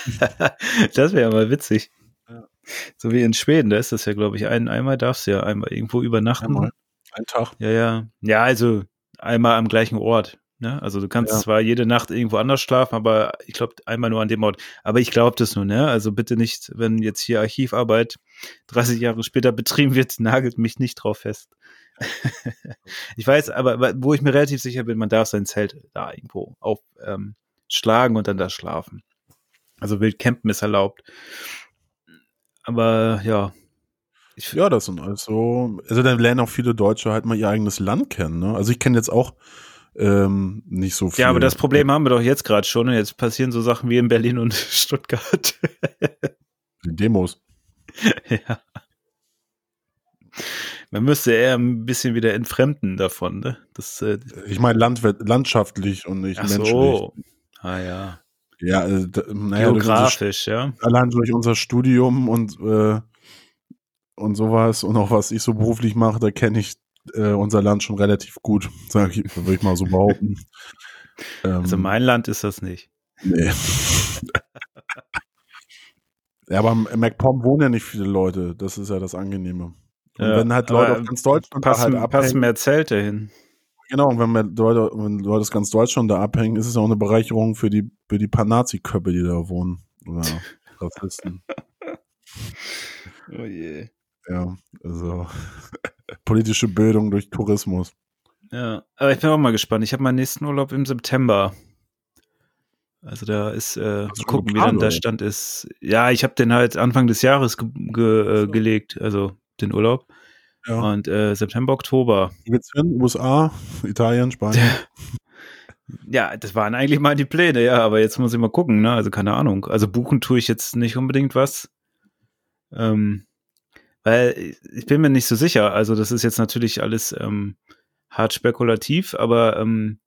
das wäre ja mal witzig. Ja. So wie in Schweden, da ist das ja, glaube ich, ein, einmal darfst du ja einmal irgendwo übernachten. Einmal. Ein Tag. Ja, ja. Ja, also einmal am gleichen Ort. Ne? Also du kannst Ja. zwar jede Nacht irgendwo anders schlafen, aber ich glaube einmal nur an dem Ort. Aber ich glaube das nur, ne? Also bitte nicht, wenn jetzt hier Archivarbeit 30 Jahre später betrieben wird, nagelt mich nicht drauf fest. ich weiß, aber wo ich mir relativ sicher bin, man darf sein Zelt da irgendwo auf ähm, und dann da schlafen. Also Wildcampen ist erlaubt. Aber ja. Ich, Ja, das sind also, also dann lernen auch viele Deutsche halt mal ihr eigenes Land kennen. Ne? Also ich kenne jetzt auch ähm, nicht so viel. Ja, aber das Problem haben wir doch jetzt gerade schon. Und jetzt passieren so Sachen wie in Berlin und Stuttgart. Die Demos. ja. Man müsste eher ein bisschen wieder entfremden davon, ne? Das, äh, Ich meine landschaftlich und nicht ach menschlich. so. Ah ja. Ja, also, naja, Geografisch, ja. allein durch unser Studium und äh, und sowas und auch was ich so beruflich mache, da kenne ich äh, unser Land schon relativ gut, sag ich, würde ich mal so behaupten. Ähm, Also mein Land ist das nicht. Nee. ja, aber im MacPom wohnen ja nicht viele Leute. Das ist ja das Angenehme. Und Ja, wenn halt Leute aus ganz Deutschland da Passen, halt passen abhängen, mehr Zelte hin. genau, und wenn mehr Leute, wenn Leute aus ganz Deutschland da abhängen, ist es auch eine Bereicherung für die, für die paar Nazi-Köpfe, die da wohnen. Oder Rassisten. Oh je. Ja, also politische Bildung durch Tourismus. Ja, aber ich bin auch mal gespannt. Ich habe meinen nächsten Urlaub im September. Also da ist, äh, gucken, wie dann der? Stand ist. Ja, ich habe den halt Anfang des Jahres ge ge äh, gelegt, also den Urlaub. Ja. Und äh, September, Oktober. Geht's hin? USA, Italien, Spanien. Ja, das waren eigentlich mal die Pläne, ja, aber jetzt muss ich mal gucken, ne? Also keine Ahnung. Also buchen tue ich jetzt nicht unbedingt was. Ähm, weil ich bin mir nicht so sicher. Also das ist jetzt natürlich alles ähm, hart spekulativ, aber ähm,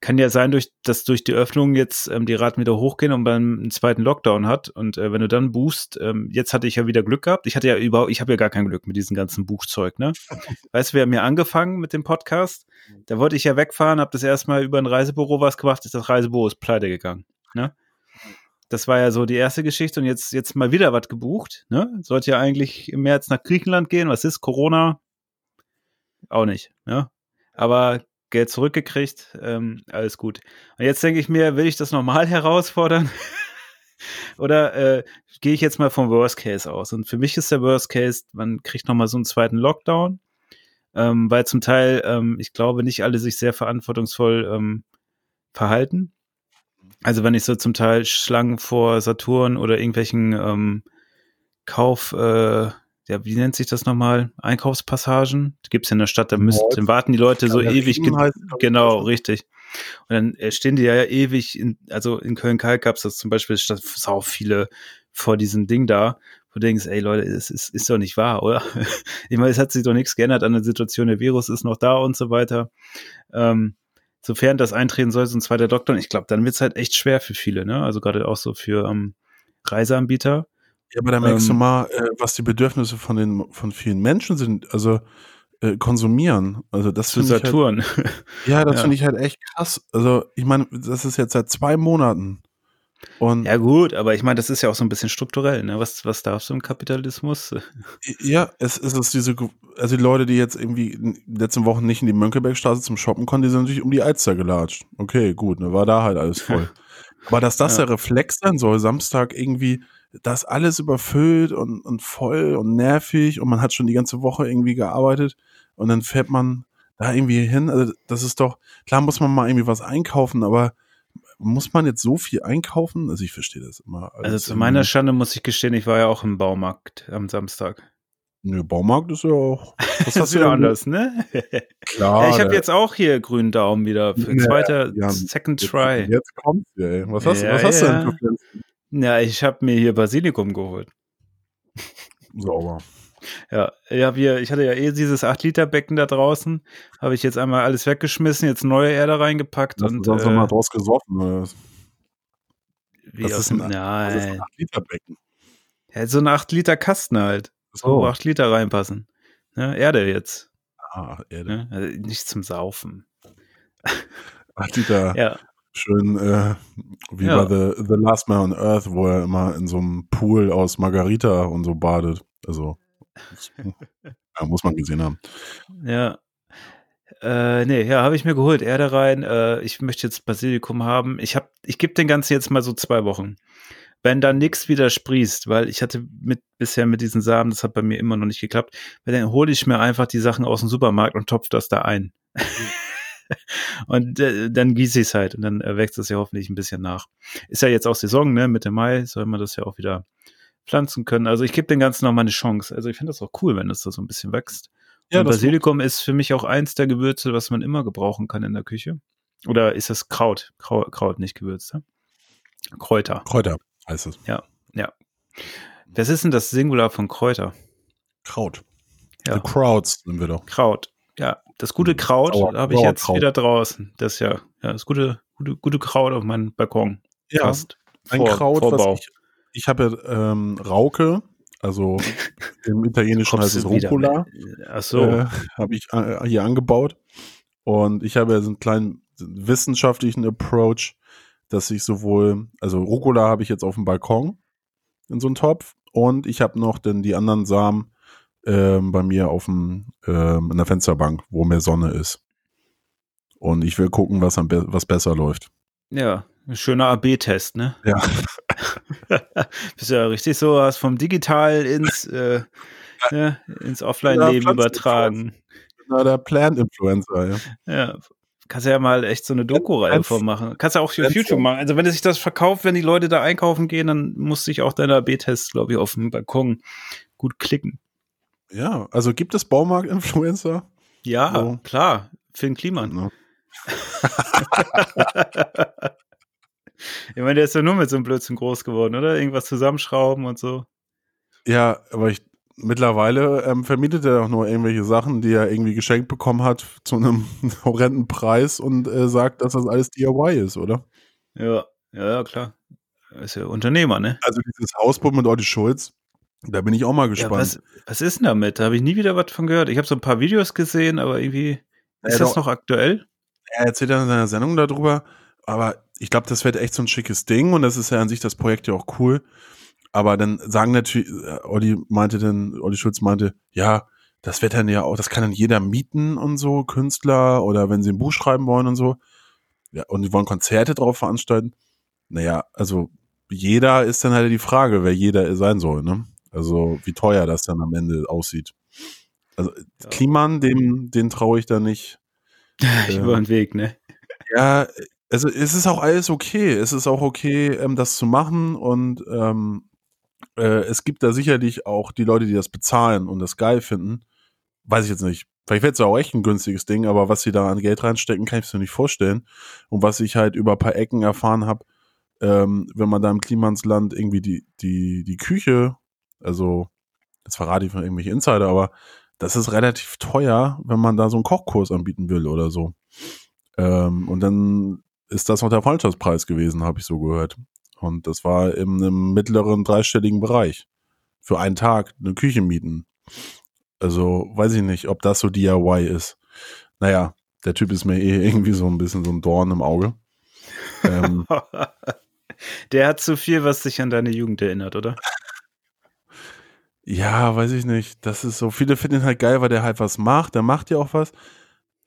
kann ja sein, durch, dass durch die Öffnung jetzt ähm, die Raten wieder hochgehen und man einen zweiten Lockdown hat. Und äh, wenn du dann buchst, ähm, jetzt hatte ich ja wieder Glück gehabt. Ich hatte ja überhaupt, ich habe ja gar kein Glück mit diesem ganzen Buchzeug, ne? weißt du, wir haben ja angefangen mit dem Podcast. Da wollte ich ja wegfahren, habe das erstmal über ein Reisebüro was gemacht, ist das Reisebüro ist pleite gegangen. Ne? Das war ja so die erste Geschichte und jetzt, jetzt mal wieder was gebucht. Ne? Sollte ja eigentlich im März nach Griechenland gehen. Was ist Corona? Auch nicht. Ne? Aber Geld zurückgekriegt, ähm, alles gut. Und jetzt denke ich mir, will ich das normal herausfordern? Oder äh, gehe ich jetzt mal vom Worst Case aus? Und für mich ist der Worst Case, man kriegt nochmal so einen zweiten Lockdown, ähm, weil zum Teil, ähm, ich glaube, nicht alle sich sehr verantwortungsvoll ähm, verhalten. Also wenn ich so zum Teil Schlangen vor Saturn oder irgendwelchen ähm, Kauf, äh, ja, wie nennt sich das nochmal? Einkaufspassagen? Die gibt's in der Stadt, da müssen, dann warten die Leute so ewig. Heißt, genau, richtig. Und dann äh, stehen die ja, ewig, in, also in Köln-Kalk gab's das zum Beispiel, statt sau viele vor diesem Ding da, wo du denkst, ey Leute, es ist, ist doch nicht wahr, oder? ich meine, es hat sich doch nichts geändert an der Situation, der Virus ist noch da und so weiter. Ähm, sofern das eintreten soll, so ein zweiter Lockdown, ich glaube, dann wird's halt echt schwer für viele, ne? Also gerade auch so für ähm, Reiseanbieter. Ja, aber da merkst ähm, du mal, äh, was die Bedürfnisse von den von vielen Menschen sind. Also äh, konsumieren. Also das zu halt Saturn. Halt, ja, das ja. finde ich halt echt krass. Also ich meine, das ist jetzt seit zwei Monaten. Und ja gut, aber ich meine, das ist ja auch so ein bisschen strukturell. Ne? Was, was darfst du im Kapitalismus? Ja, es, es ist diese, also die Leute, die jetzt irgendwie in den letzten Wochen nicht in die Mönckebergstraße zum Shoppen konnten, die sind natürlich um die Alster gelatscht. Okay, gut, ne, war da halt alles voll. aber dass das ja. der Reflex sein soll, Samstag irgendwie das alles überfüllt und, und voll und nervig und man hat schon die ganze Woche irgendwie gearbeitet und dann fährt man da irgendwie hin. Also das ist doch, klar muss man mal irgendwie was einkaufen, aber muss man jetzt so viel einkaufen? Also ich verstehe das immer. Also zu meiner Schande muss ich gestehen, ich war ja auch im Baumarkt am Samstag. Nö, Baumarkt ist ja auch. Das ist wieder anders, ne? Klar. Ja, ich habe jetzt auch hier grünen Daumen wieder für ja, zweiter ja, Second Try. Jetzt, jetzt kommt's, ey. Was hast, ja, was hast du denn? Ja, ich habe mir hier Basilikum geholt. Sauber. Ja, ich, hab hier, ich hatte ja eh dieses 8-Liter-Becken da draußen. Habe ich jetzt einmal alles weggeschmissen, jetzt neue Erde reingepackt. Hast und sonst äh, mal draus gesoffen? Oder? Wie das ist ein, nein. Das ist ein 8-Liter-Becken. Ja, so ein 8-Liter-Kasten halt. So, wo 8 Liter reinpassen. Ja, Erde jetzt. Ah, Erde. Ja, also nicht zum Saufen. 8 Liter. ja schön äh, wie ja. bei The, The Last Man on Earth, wo er immer in so einem Pool aus Margarita und so badet. Also ja, muss man gesehen haben. Ja. Äh, nee, ja, habe ich mir geholt. Erde rein. Äh, ich möchte jetzt Basilikum haben. Ich hab, ich gebe den Ganzen jetzt mal so zwei Wochen. Wenn da nichts wieder sprießt, weil ich hatte mit, bisher mit diesen Samen, das hat bei mir immer noch nicht geklappt, dann hole ich mir einfach die Sachen aus dem Supermarkt und topfe das da ein. und äh, dann gieße ich es halt und dann äh, wächst es ja hoffentlich ein bisschen nach. Ist ja jetzt auch Saison, ne? Mitte Mai soll man das ja auch wieder pflanzen können. Also ich gebe dem Ganzen noch mal eine Chance. Also ich finde das auch cool, wenn es da so ein bisschen wächst. Ja, und Basilikum ist für mich auch eins der Gewürze, was man immer gebrauchen kann in der Küche. Oder ist das Kraut? Kraut, Kraut nicht Gewürz, ne? Kräuter. Kräuter heißt es. Ja, ja. Was ist denn das Singular von Kräuter? Kraut. Ja. The Crowds sind wir doch. Kraut. Ja, das gute Kraut habe ich jetzt wieder draußen. Das ist ja, ja das gute, gute, gute Kraut auf meinem Balkon. Ja, Fast. ein Vor, Kraut, Vorbau. was ich, ich habe ähm, Rauke, also im Italienischen heißt es Rucola. Ach so. Äh, habe ich äh, hier angebaut. Und ich habe ja so einen kleinen wissenschaftlichen Approach, dass ich sowohl, also Rucola habe ich jetzt auf dem Balkon in so einem Topf und ich habe noch dann die anderen Samen ähm, bei mir auf dem, ähm, in der Fensterbank, wo mehr Sonne ist. Und ich will gucken, was, am be was besser läuft. Ja, schöner AB-Test, ne? Ja. Bist ja richtig so, hast vom Digital ins, äh, ne, ins Offline-Leben ja, übertragen. Na, der Plant-Influencer, ja. Ja, kannst ja mal echt so eine Doku-Reihe vormachen. Kannst ja auch für YouTube machen. Also wenn es sich das verkauft, wenn die Leute da einkaufen gehen, dann muss sich auch deine AB-Test, glaube ich, auf dem Balkon gut klicken. Ja, also gibt es Baumarkt-Influencer? Ja, so. klar. Finn Kliman. Ja. ich meine, der ist ja nur mit so einem Blödsinn groß geworden, oder? Irgendwas zusammenschrauben und so. Ja, aber ich mittlerweile ähm, vermietet er auch nur irgendwelche Sachen, die er irgendwie geschenkt bekommen hat zu einem horrenden Preis und äh, sagt, dass das alles DIY ist, oder? Ja, ja, klar. Ist ja Unternehmer, ne? Also dieses Hausboot mit Olli Schulz, da bin ich auch mal gespannt. Ja, was, was, ist denn damit? Da habe ich nie wieder was von gehört. Ich habe so ein paar Videos gesehen, aber irgendwie ist ja, das doch, noch aktuell? Er erzählt ja in seiner Sendung darüber, aber ich glaube, das wird echt so ein schickes Ding und das ist ja an sich das Projekt ja auch cool. Aber dann sagen natürlich, äh, Olli meinte dann, Olli Schulz meinte, ja, das wird dann ja auch, das kann dann jeder mieten und so, Künstler oder wenn sie ein Buch schreiben wollen und so. Ja, und die wollen Konzerte drauf veranstalten. Naja, also jeder ist dann halt die Frage, wer jeder sein soll, ne? Also wie teuer das dann am Ende aussieht. Also Ja. Kliman, dem, den traue ich da nicht. Über den Weg, ne? Ja, also es ist auch alles okay. Es ist auch okay, ähm, das zu machen und ähm, äh, es gibt da sicherlich auch die Leute, die das bezahlen und das geil finden. Weiß ich jetzt nicht. Vielleicht wird es auch echt ein günstiges Ding, aber was sie da an Geld reinstecken, kann ich mir nicht vorstellen. Und was ich halt über ein paar Ecken erfahren habe, ähm, wenn man da im Klimansland irgendwie die, die, die Küche, also jetzt verrate ich von irgendwelche Insider, aber das ist relativ teuer, wenn man da so einen Kochkurs anbieten will oder so. Ähm, und dann ist das noch der Freundschaftspreis gewesen, habe ich so gehört. Und das war in einem mittleren dreistelligen Bereich. Für einen Tag eine Küche mieten. Also weiß ich nicht, ob das so DIY ist. Naja, der Typ ist mir eh irgendwie so ein bisschen so ein Dorn im Auge. Ähm, Der hat zu viel, was dich an deine Jugend erinnert, oder? ja, weiß ich nicht. Das ist so, viele finden ihn halt geil, weil der halt was macht. Der macht ja auch was.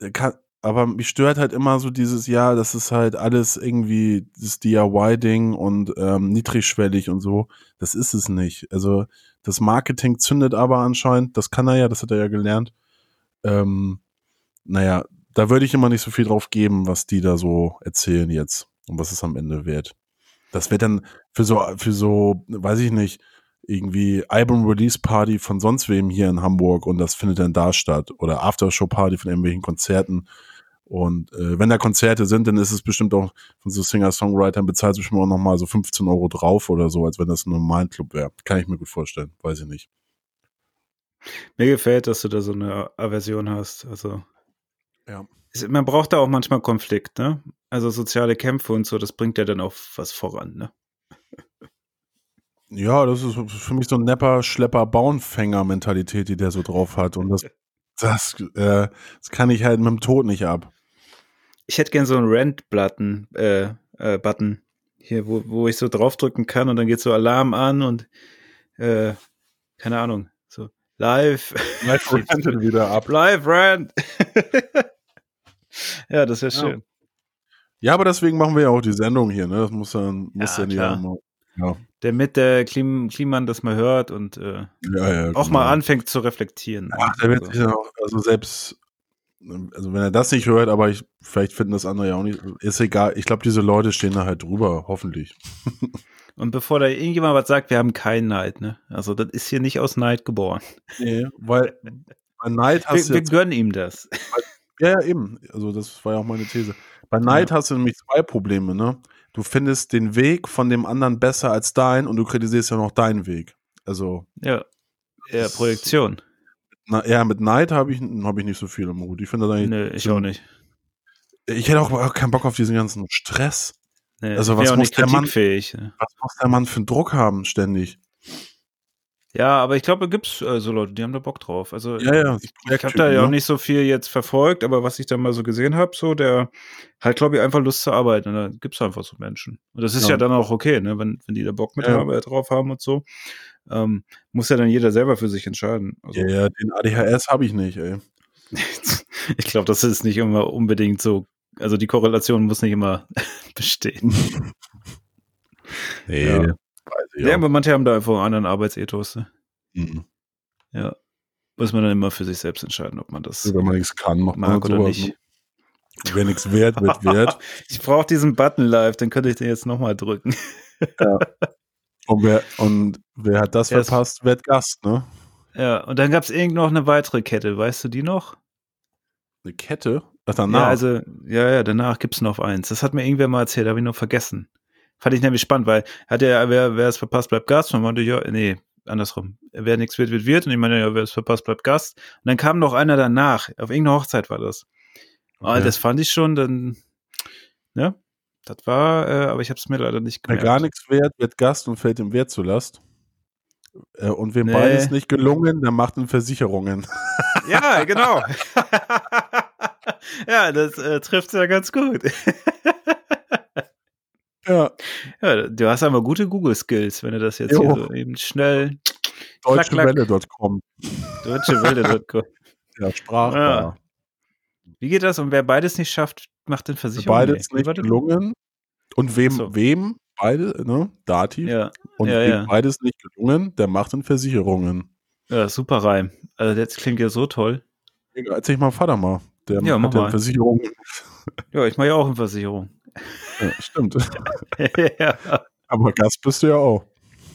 Der kann, aber mich stört halt immer so dieses, ja, das ist halt alles irgendwie das DIY-Ding und ähm, niedrigschwellig und so. Das ist es nicht. Also das Marketing zündet aber anscheinend, das kann er ja, das hat er ja gelernt. Ähm, naja, da würde ich immer nicht so viel drauf geben, was die da so erzählen jetzt und was es am Ende wird. Das wird dann für so, für so, weiß ich nicht, irgendwie Album-Release-Party von sonst wem hier in Hamburg und das findet dann da statt. Oder Aftershow-Party von irgendwelchen Konzerten. Und äh, wenn da Konzerte sind, dann ist es bestimmt auch von so Singer-Songwritern bezahlt bestimmt auch nochmal so 15 Euro drauf oder so, als wenn das ein normaler Club wäre. Kann ich mir gut vorstellen, weiß ich nicht. Mir gefällt, dass du da so eine Aversion hast. Also, Ja. man braucht da auch manchmal Konflikt, ne? Also soziale Kämpfe und so, das bringt ja dann auch was voran, ne? Ja, das ist für mich so ein Nepper, Schlepper, Bauernfänger-Mentalität, die der so drauf hat. Und das, das, äh, das kann ich halt mit dem Tod nicht ab. Ich hätte gern so einen Rent-Button, äh, äh, Button hier, wo, wo ich so draufdrücken kann und dann geht so Alarm an und äh, keine Ahnung, so live, Live rented wieder ab. live Rent. ja, das wäre Ja. schön. Ja, aber deswegen machen wir ja auch die Sendung hier, ne? Das muss dann, muss Ja, dann klar. ja. Ja, Damit der Klim Kliman das mal hört und äh, ja, ja. auch genau. mal anfängt zu reflektieren. Ach, der wird Also, sich auch, also selbst, also wenn er das nicht hört, aber ich, vielleicht finden das andere ja auch nicht, ist egal. Ich glaube, diese Leute stehen da halt drüber, hoffentlich. Und bevor da irgendjemand was sagt, wir haben keinen Neid, ne? Also das ist hier nicht aus Neid geboren. Nee, weil bei Neid Wir, hast du wir jetzt, gönnen ihm das. ja, ja, eben. Also das war ja auch meine These. Bei Neid hast du nämlich zwei Probleme, ne? Du findest den Weg von dem anderen besser als dein und du kritisierst ja noch deinen Weg. Also, Ja. Ja, Das- Projektion. na, ja, mit Neid habe ich, hab ich nicht so viel im Hut. Ich finde eigentlich, Nö, ich auch nicht. ich hätte auch keinen Bock auf diesen ganzen Stress. Nee, Also was muss der Mann- ne? Was muss der Mann für einen Druck haben, ständig? Ja, aber ich glaube, da gibt's äh, so Leute, die haben da Bock drauf. Also Ja, ja, ich, ich habe da ja auch nicht so viel jetzt verfolgt, aber was ich da mal so gesehen habe, so der hat, glaube ich, einfach Lust zu arbeiten. Und da gibt's einfach so Menschen. Und das ist ja, Ja. dann auch okay, ne, wenn, wenn die da Bock mit Ja. haben, äh, drauf haben und so. Ähm, muss ja dann jeder selber für sich entscheiden. Also, Ja, ja, den ADHS habe ich nicht, ey. ich glaube, das ist nicht immer unbedingt so. Also die Korrelation muss nicht immer bestehen. Nee, Ja. Ich Ja, auch. aber manche haben da einfach einen anderen Arbeitsethos. Ne? Mhm. Ja. Muss man dann immer für sich selbst entscheiden, ob man das Wenn man nichts kann, macht man mag oder sowas, nicht. ne? Wer nichts wert, wird wert. Ich brauche diesen Button live, dann könnte ich den jetzt nochmal drücken. Und wer, und wer hat das Ja, es- verpasst, wird Gast, ne? Ja, und dann gab es irgend noch eine weitere Kette, weißt du die noch? Eine Kette? Ach, danach. Ja, also, ja, ja, danach gibt's noch eins. Das hat mir irgendwer mal erzählt, habe ich noch vergessen. Fand ich nämlich spannend, weil hat ja, wer, wer es verpasst, bleibt Gast. Und man meinte, ja, nee, andersrum. Wer nichts wird, wird, wird. Und ich meine, ja, wer es verpasst, bleibt Gast. Und dann kam noch einer danach. Auf irgendeiner Hochzeit war das. Okay. das fand ich schon, dann, ne? Das war, äh, aber ich habe es mir leider nicht Wer gemerkt. gar nichts wert, wird Gast und fällt dem Wert zu Last. Äh, und wem Nee. beides nicht gelungen, der macht in Versicherungen. Ja, genau. ja, das äh, trifft ja ganz gut. Ja. Ja, du hast aber gute Google-Skills, wenn du das jetzt Jo. hier so eben schnell. Deutschewelle.com. Deutschewelle.com. Ja, sprachbar. Ja. Wie geht das? Und wer beides nicht schafft, macht den Versicherung. Beides nicht gelungen. Und wem, so. wem beide, ne? Dativ. Ja, Und ja, wem beides nicht gelungen, der macht in Versicherungen. ja, super Reim. Also das klingt ja so toll. Erzähl ich mal Vater mal. Der Ja, mach hat ja mal. in Versicherungen. Ja, ich mache ja auch eine Versicherung. Ja, stimmt. ja. Aber Gast bist du ja auch.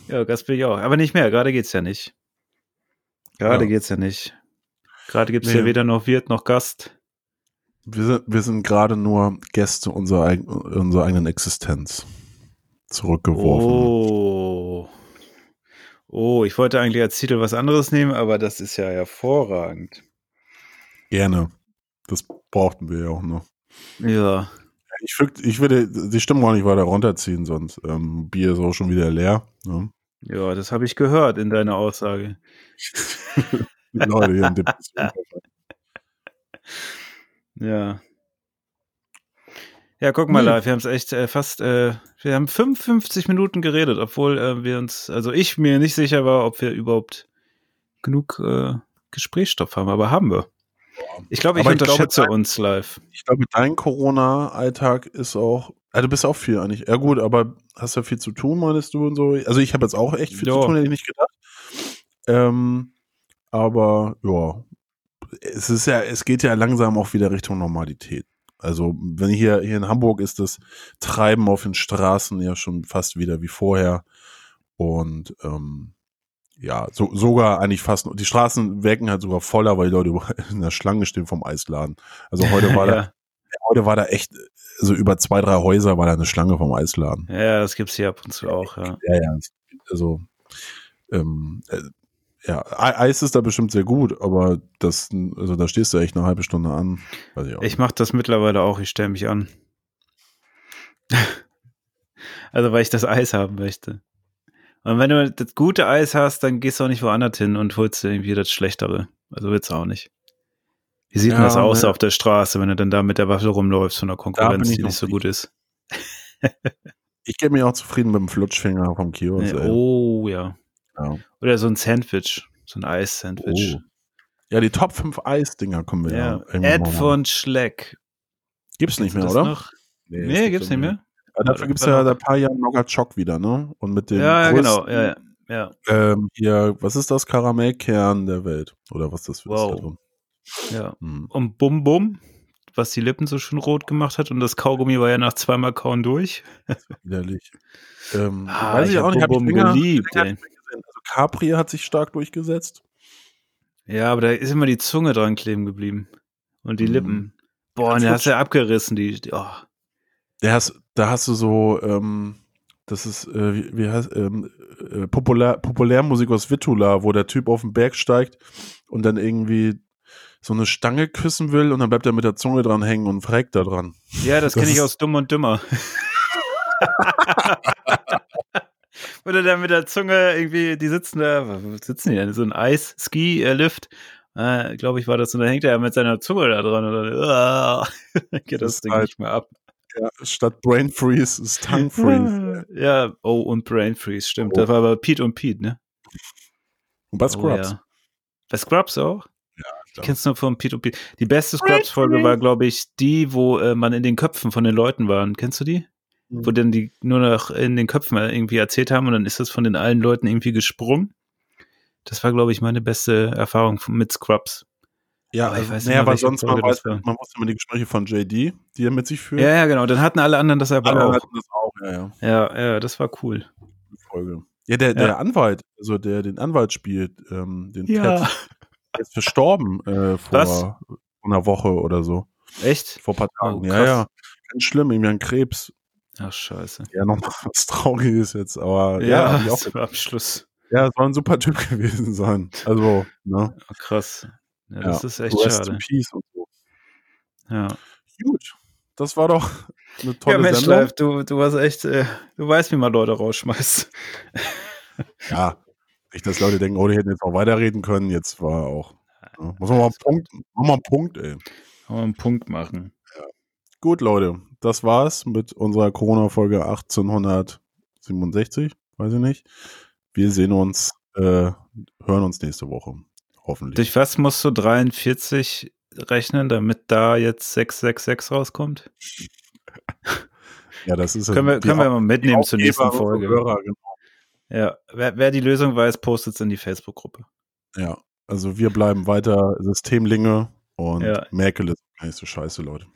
ja, Gast bin ich auch. Aber nicht mehr, gerade geht's ja nicht. Gerade Ja. geht's ja nicht. Gerade gibt's Nee. ja weder noch Wirt noch Gast. Wir sind, wir sind gerade nur Gäste unserer, eig- unserer eigenen Existenz zurückgeworfen. Oh. Oh, ich wollte eigentlich als Titel was anderes nehmen, aber das ist ja hervorragend. Gerne. Das brauchten wir ja auch noch. Ja. Ich, würd, ich würde die Stimmung auch nicht weiter runterziehen, sonst ähm, Bier ist auch schon wieder leer. Ne? Ja, das habe ich gehört in deiner Aussage. Die Leute hier in Depression. Ja. Ja, guck mal Nee. live, wir haben es echt äh, fast, äh, wir haben 55 Minuten geredet, obwohl äh, wir uns, also ich mir nicht sicher war, ob wir überhaupt genug äh, Gesprächsstoff haben, aber haben wir. Ich glaube, ich ich glaube, unterschätze dein- uns live. Ich glaube, dein Corona-Alltag ist auch. Ja, du bist auch viel eigentlich. Ja, gut, aber hast ja viel zu tun, meinst du und so. Also, ich habe jetzt auch echt viel Ja. zu tun, hätte ich nicht gedacht. Ähm, aber ja, es ist ja, es geht ja langsam auch wieder Richtung Normalität. Also, wenn hier, hier in Hamburg ist das Treiben auf den Straßen ja schon fast wieder wie vorher. Und ähm, ja, so, sogar eigentlich fast, die Straßen wirken halt sogar voller, weil die Leute in der Schlange stehen vom Eisladen. Also heute war da ja. heute war da echt, also über zwei, drei Häuser war da eine Schlange vom Eisladen. ja, das gibt's hier ab und zu auch, ja. Ja, ja. Also, ähm, äh, ja, Eis ist da bestimmt sehr gut, aber das, also da stehst du echt eine halbe Stunde an. Weiß ich auch. Ich mache das mittlerweile auch, ich stelle mich an. also, weil ich das Eis haben möchte. Und wenn du das gute Eis hast, dann gehst du auch nicht woanders hin und holst dir irgendwie das Schlechtere. Also wird's auch nicht. Wie sieht denn Ja, das aus ne. auf der Straße, wenn du dann da mit der Waffe rumläufst von der Konkurrenz, die nicht so gut ist? Ich gebe mir auch zufrieden mit dem Flutschfinger vom Kiosk. Nee, oh, ja. Ja. Oder so ein Sandwich. So ein Eis-Sandwich. Oh. ja, die Top 5 Eis-Dinger kommen wir ja. ja. Ed von Schleck. Gibt's nicht mehr, oder? Noch? Nee, gibt's nicht mehr. Dafür gibt's ja seit ein paar Jahren Nogachock wieder, ne? Und mit dem Ja, ja, genau. Ja, ja. ja. Ähm, hier, was ist das Karamellkern der Welt? Oder was das für Wow. ist da drin? ja. Hm. Und Bum Bum, was die Lippen so schön rot gemacht hat und das Kaugummi war ja nach zweimal Kauen durch. Widerlich. Ähm, Ah, weiß ich, ich auch nicht, Bum Bum geliebt. Also Capri hat sich stark durchgesetzt. Ja, aber da ist immer die Zunge dran kleben geblieben. Und die Mhm. Lippen. Boah, und der hübsch. du abgerissen, die, die oh. Der hast, da hast du so, ähm, das ist, äh, wie, wie heißt, ähm, äh, Populär, Populärmusik aus Wittula, wo der Typ auf den Berg steigt und dann irgendwie so eine Stange küssen will und dann bleibt er mit der Zunge dran hängen und verreckt da dran. Ja, das, Das kenne ich aus Dumm und Dümmer. Oder dann mit der Zunge irgendwie, die sitzen da, wo sitzen die denn? So ein Eis-Ski-Lift. Äh, Glaube ich, war das. Und dann hängt er mit seiner Zunge da dran und dann ah, geht das, Das Ding halt- nicht mehr ab. Ja, statt Brain Freeze ist Tongue Freeze. Ja, oh, und Brain Freeze, stimmt. Oh. Das war aber Pete und Pete, ne? Und bei Scrubs. Oh, ja. Bei Scrubs auch? klar. Ich kenn's nur von Pete und Pete. Die beste Scrubs-Folge war, glaube ich, die, wo äh, man in den Köpfen von den Leuten war. Kennst du die? Mhm. Wo dann die nur noch in den Köpfen irgendwie erzählt haben und dann ist das von den allen Leuten irgendwie gesprungen. Das war, glaube ich, meine beste Erfahrung mit Scrubs. Ja, Aber ich also, weiß naja, weil sonst man, weiß, man wusste immer die Gespräche von JD, die er mit sich führt. Ja, ja, genau. Dann hatten alle anderen das aber Alle auch. hatten das auch, ja, ja. Ja, ja, das war cool. die Folge. Ja, der, der Ja. Anwalt, also der den Anwalt spielt, ähm, den Ja. Ted, der ist verstorben äh, vor Was? einer Woche oder so. Echt? Vor ein paar Tagen. Oh, ja, ja. Ganz schlimm, irgendwie an Krebs. Ach, scheiße. Ja, noch was Trauriges jetzt, aber ja, Ja, auch, Abschluss. ja, soll ein super Typ gewesen sein. Also, ne? Oh, krass. Ja, Ja. das ist echt Rest schade. in Peace und so. Ja. Gut, das war doch eine tolle ja, Mensch, Sendung. Live, du, du warst echt, äh, du weißt, wie man Leute rausschmeißt. Ja, nicht, dass Leute denken, oh, die hätten jetzt auch weiterreden können. Jetzt war auch. Ja, muss man mal einen Punkt, mach mal einen Punkt, ey. Man einen Punkt machen. Gut, Leute, das war's mit unserer Corona-Folge 1867. Weiß ich nicht. Wir sehen uns äh, hören uns nächste Woche. Hoffentlich. Durch was musst du 43 rechnen, damit da jetzt 666 rauskommt? ja, das ist können wir, können wir mal mitnehmen zur nächsten Folge. Hörer, genau. Ja, wer, wer die Lösung weiß, postet es in die Facebook-Gruppe. Ja, also wir bleiben weiter Systemlinge und Ja. Merkel ist gar nicht so scheiße, Leute.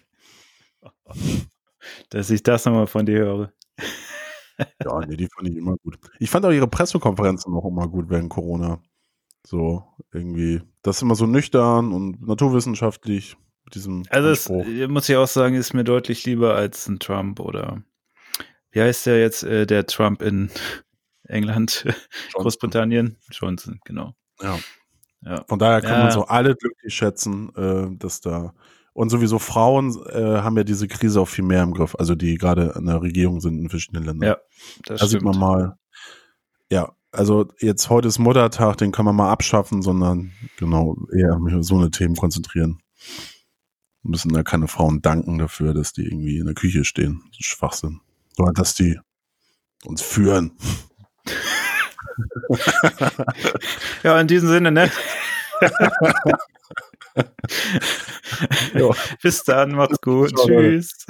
Dass ich das nochmal von dir höre. Ja, nee, die fand ich immer gut. Ich fand auch ihre Pressekonferenzen noch immer gut während Corona. So, irgendwie, das ist immer so nüchtern und naturwissenschaftlich mit diesem Also Anspruch. äh, muss ich auch sagen, ist mir deutlich lieber als ein Trump oder wie heißt der jetzt, äh, der Trump in England, Großbritannien? Johnson, genau. Ja. Ja. Von daher kann Ja. man so alle glücklich schätzen, äh, dass da und sowieso Frauen äh, haben ja diese Krise auch viel mehr im Griff, also die gerade in der Regierung sind in verschiedenen Ländern. Ja, Das da sieht man stimmt. mal, ja, also jetzt heute ist Muttertag, den kann man mal abschaffen, sondern genau eher mich auf so eine Themen konzentrieren. Müssen da keine Frauen danken dafür, dass die irgendwie in der Küche stehen. Das ist Schwachsinn. Sondern dass die uns führen. Ja, in diesem Sinne, ne? Bis dann, macht's gut. Tschüss.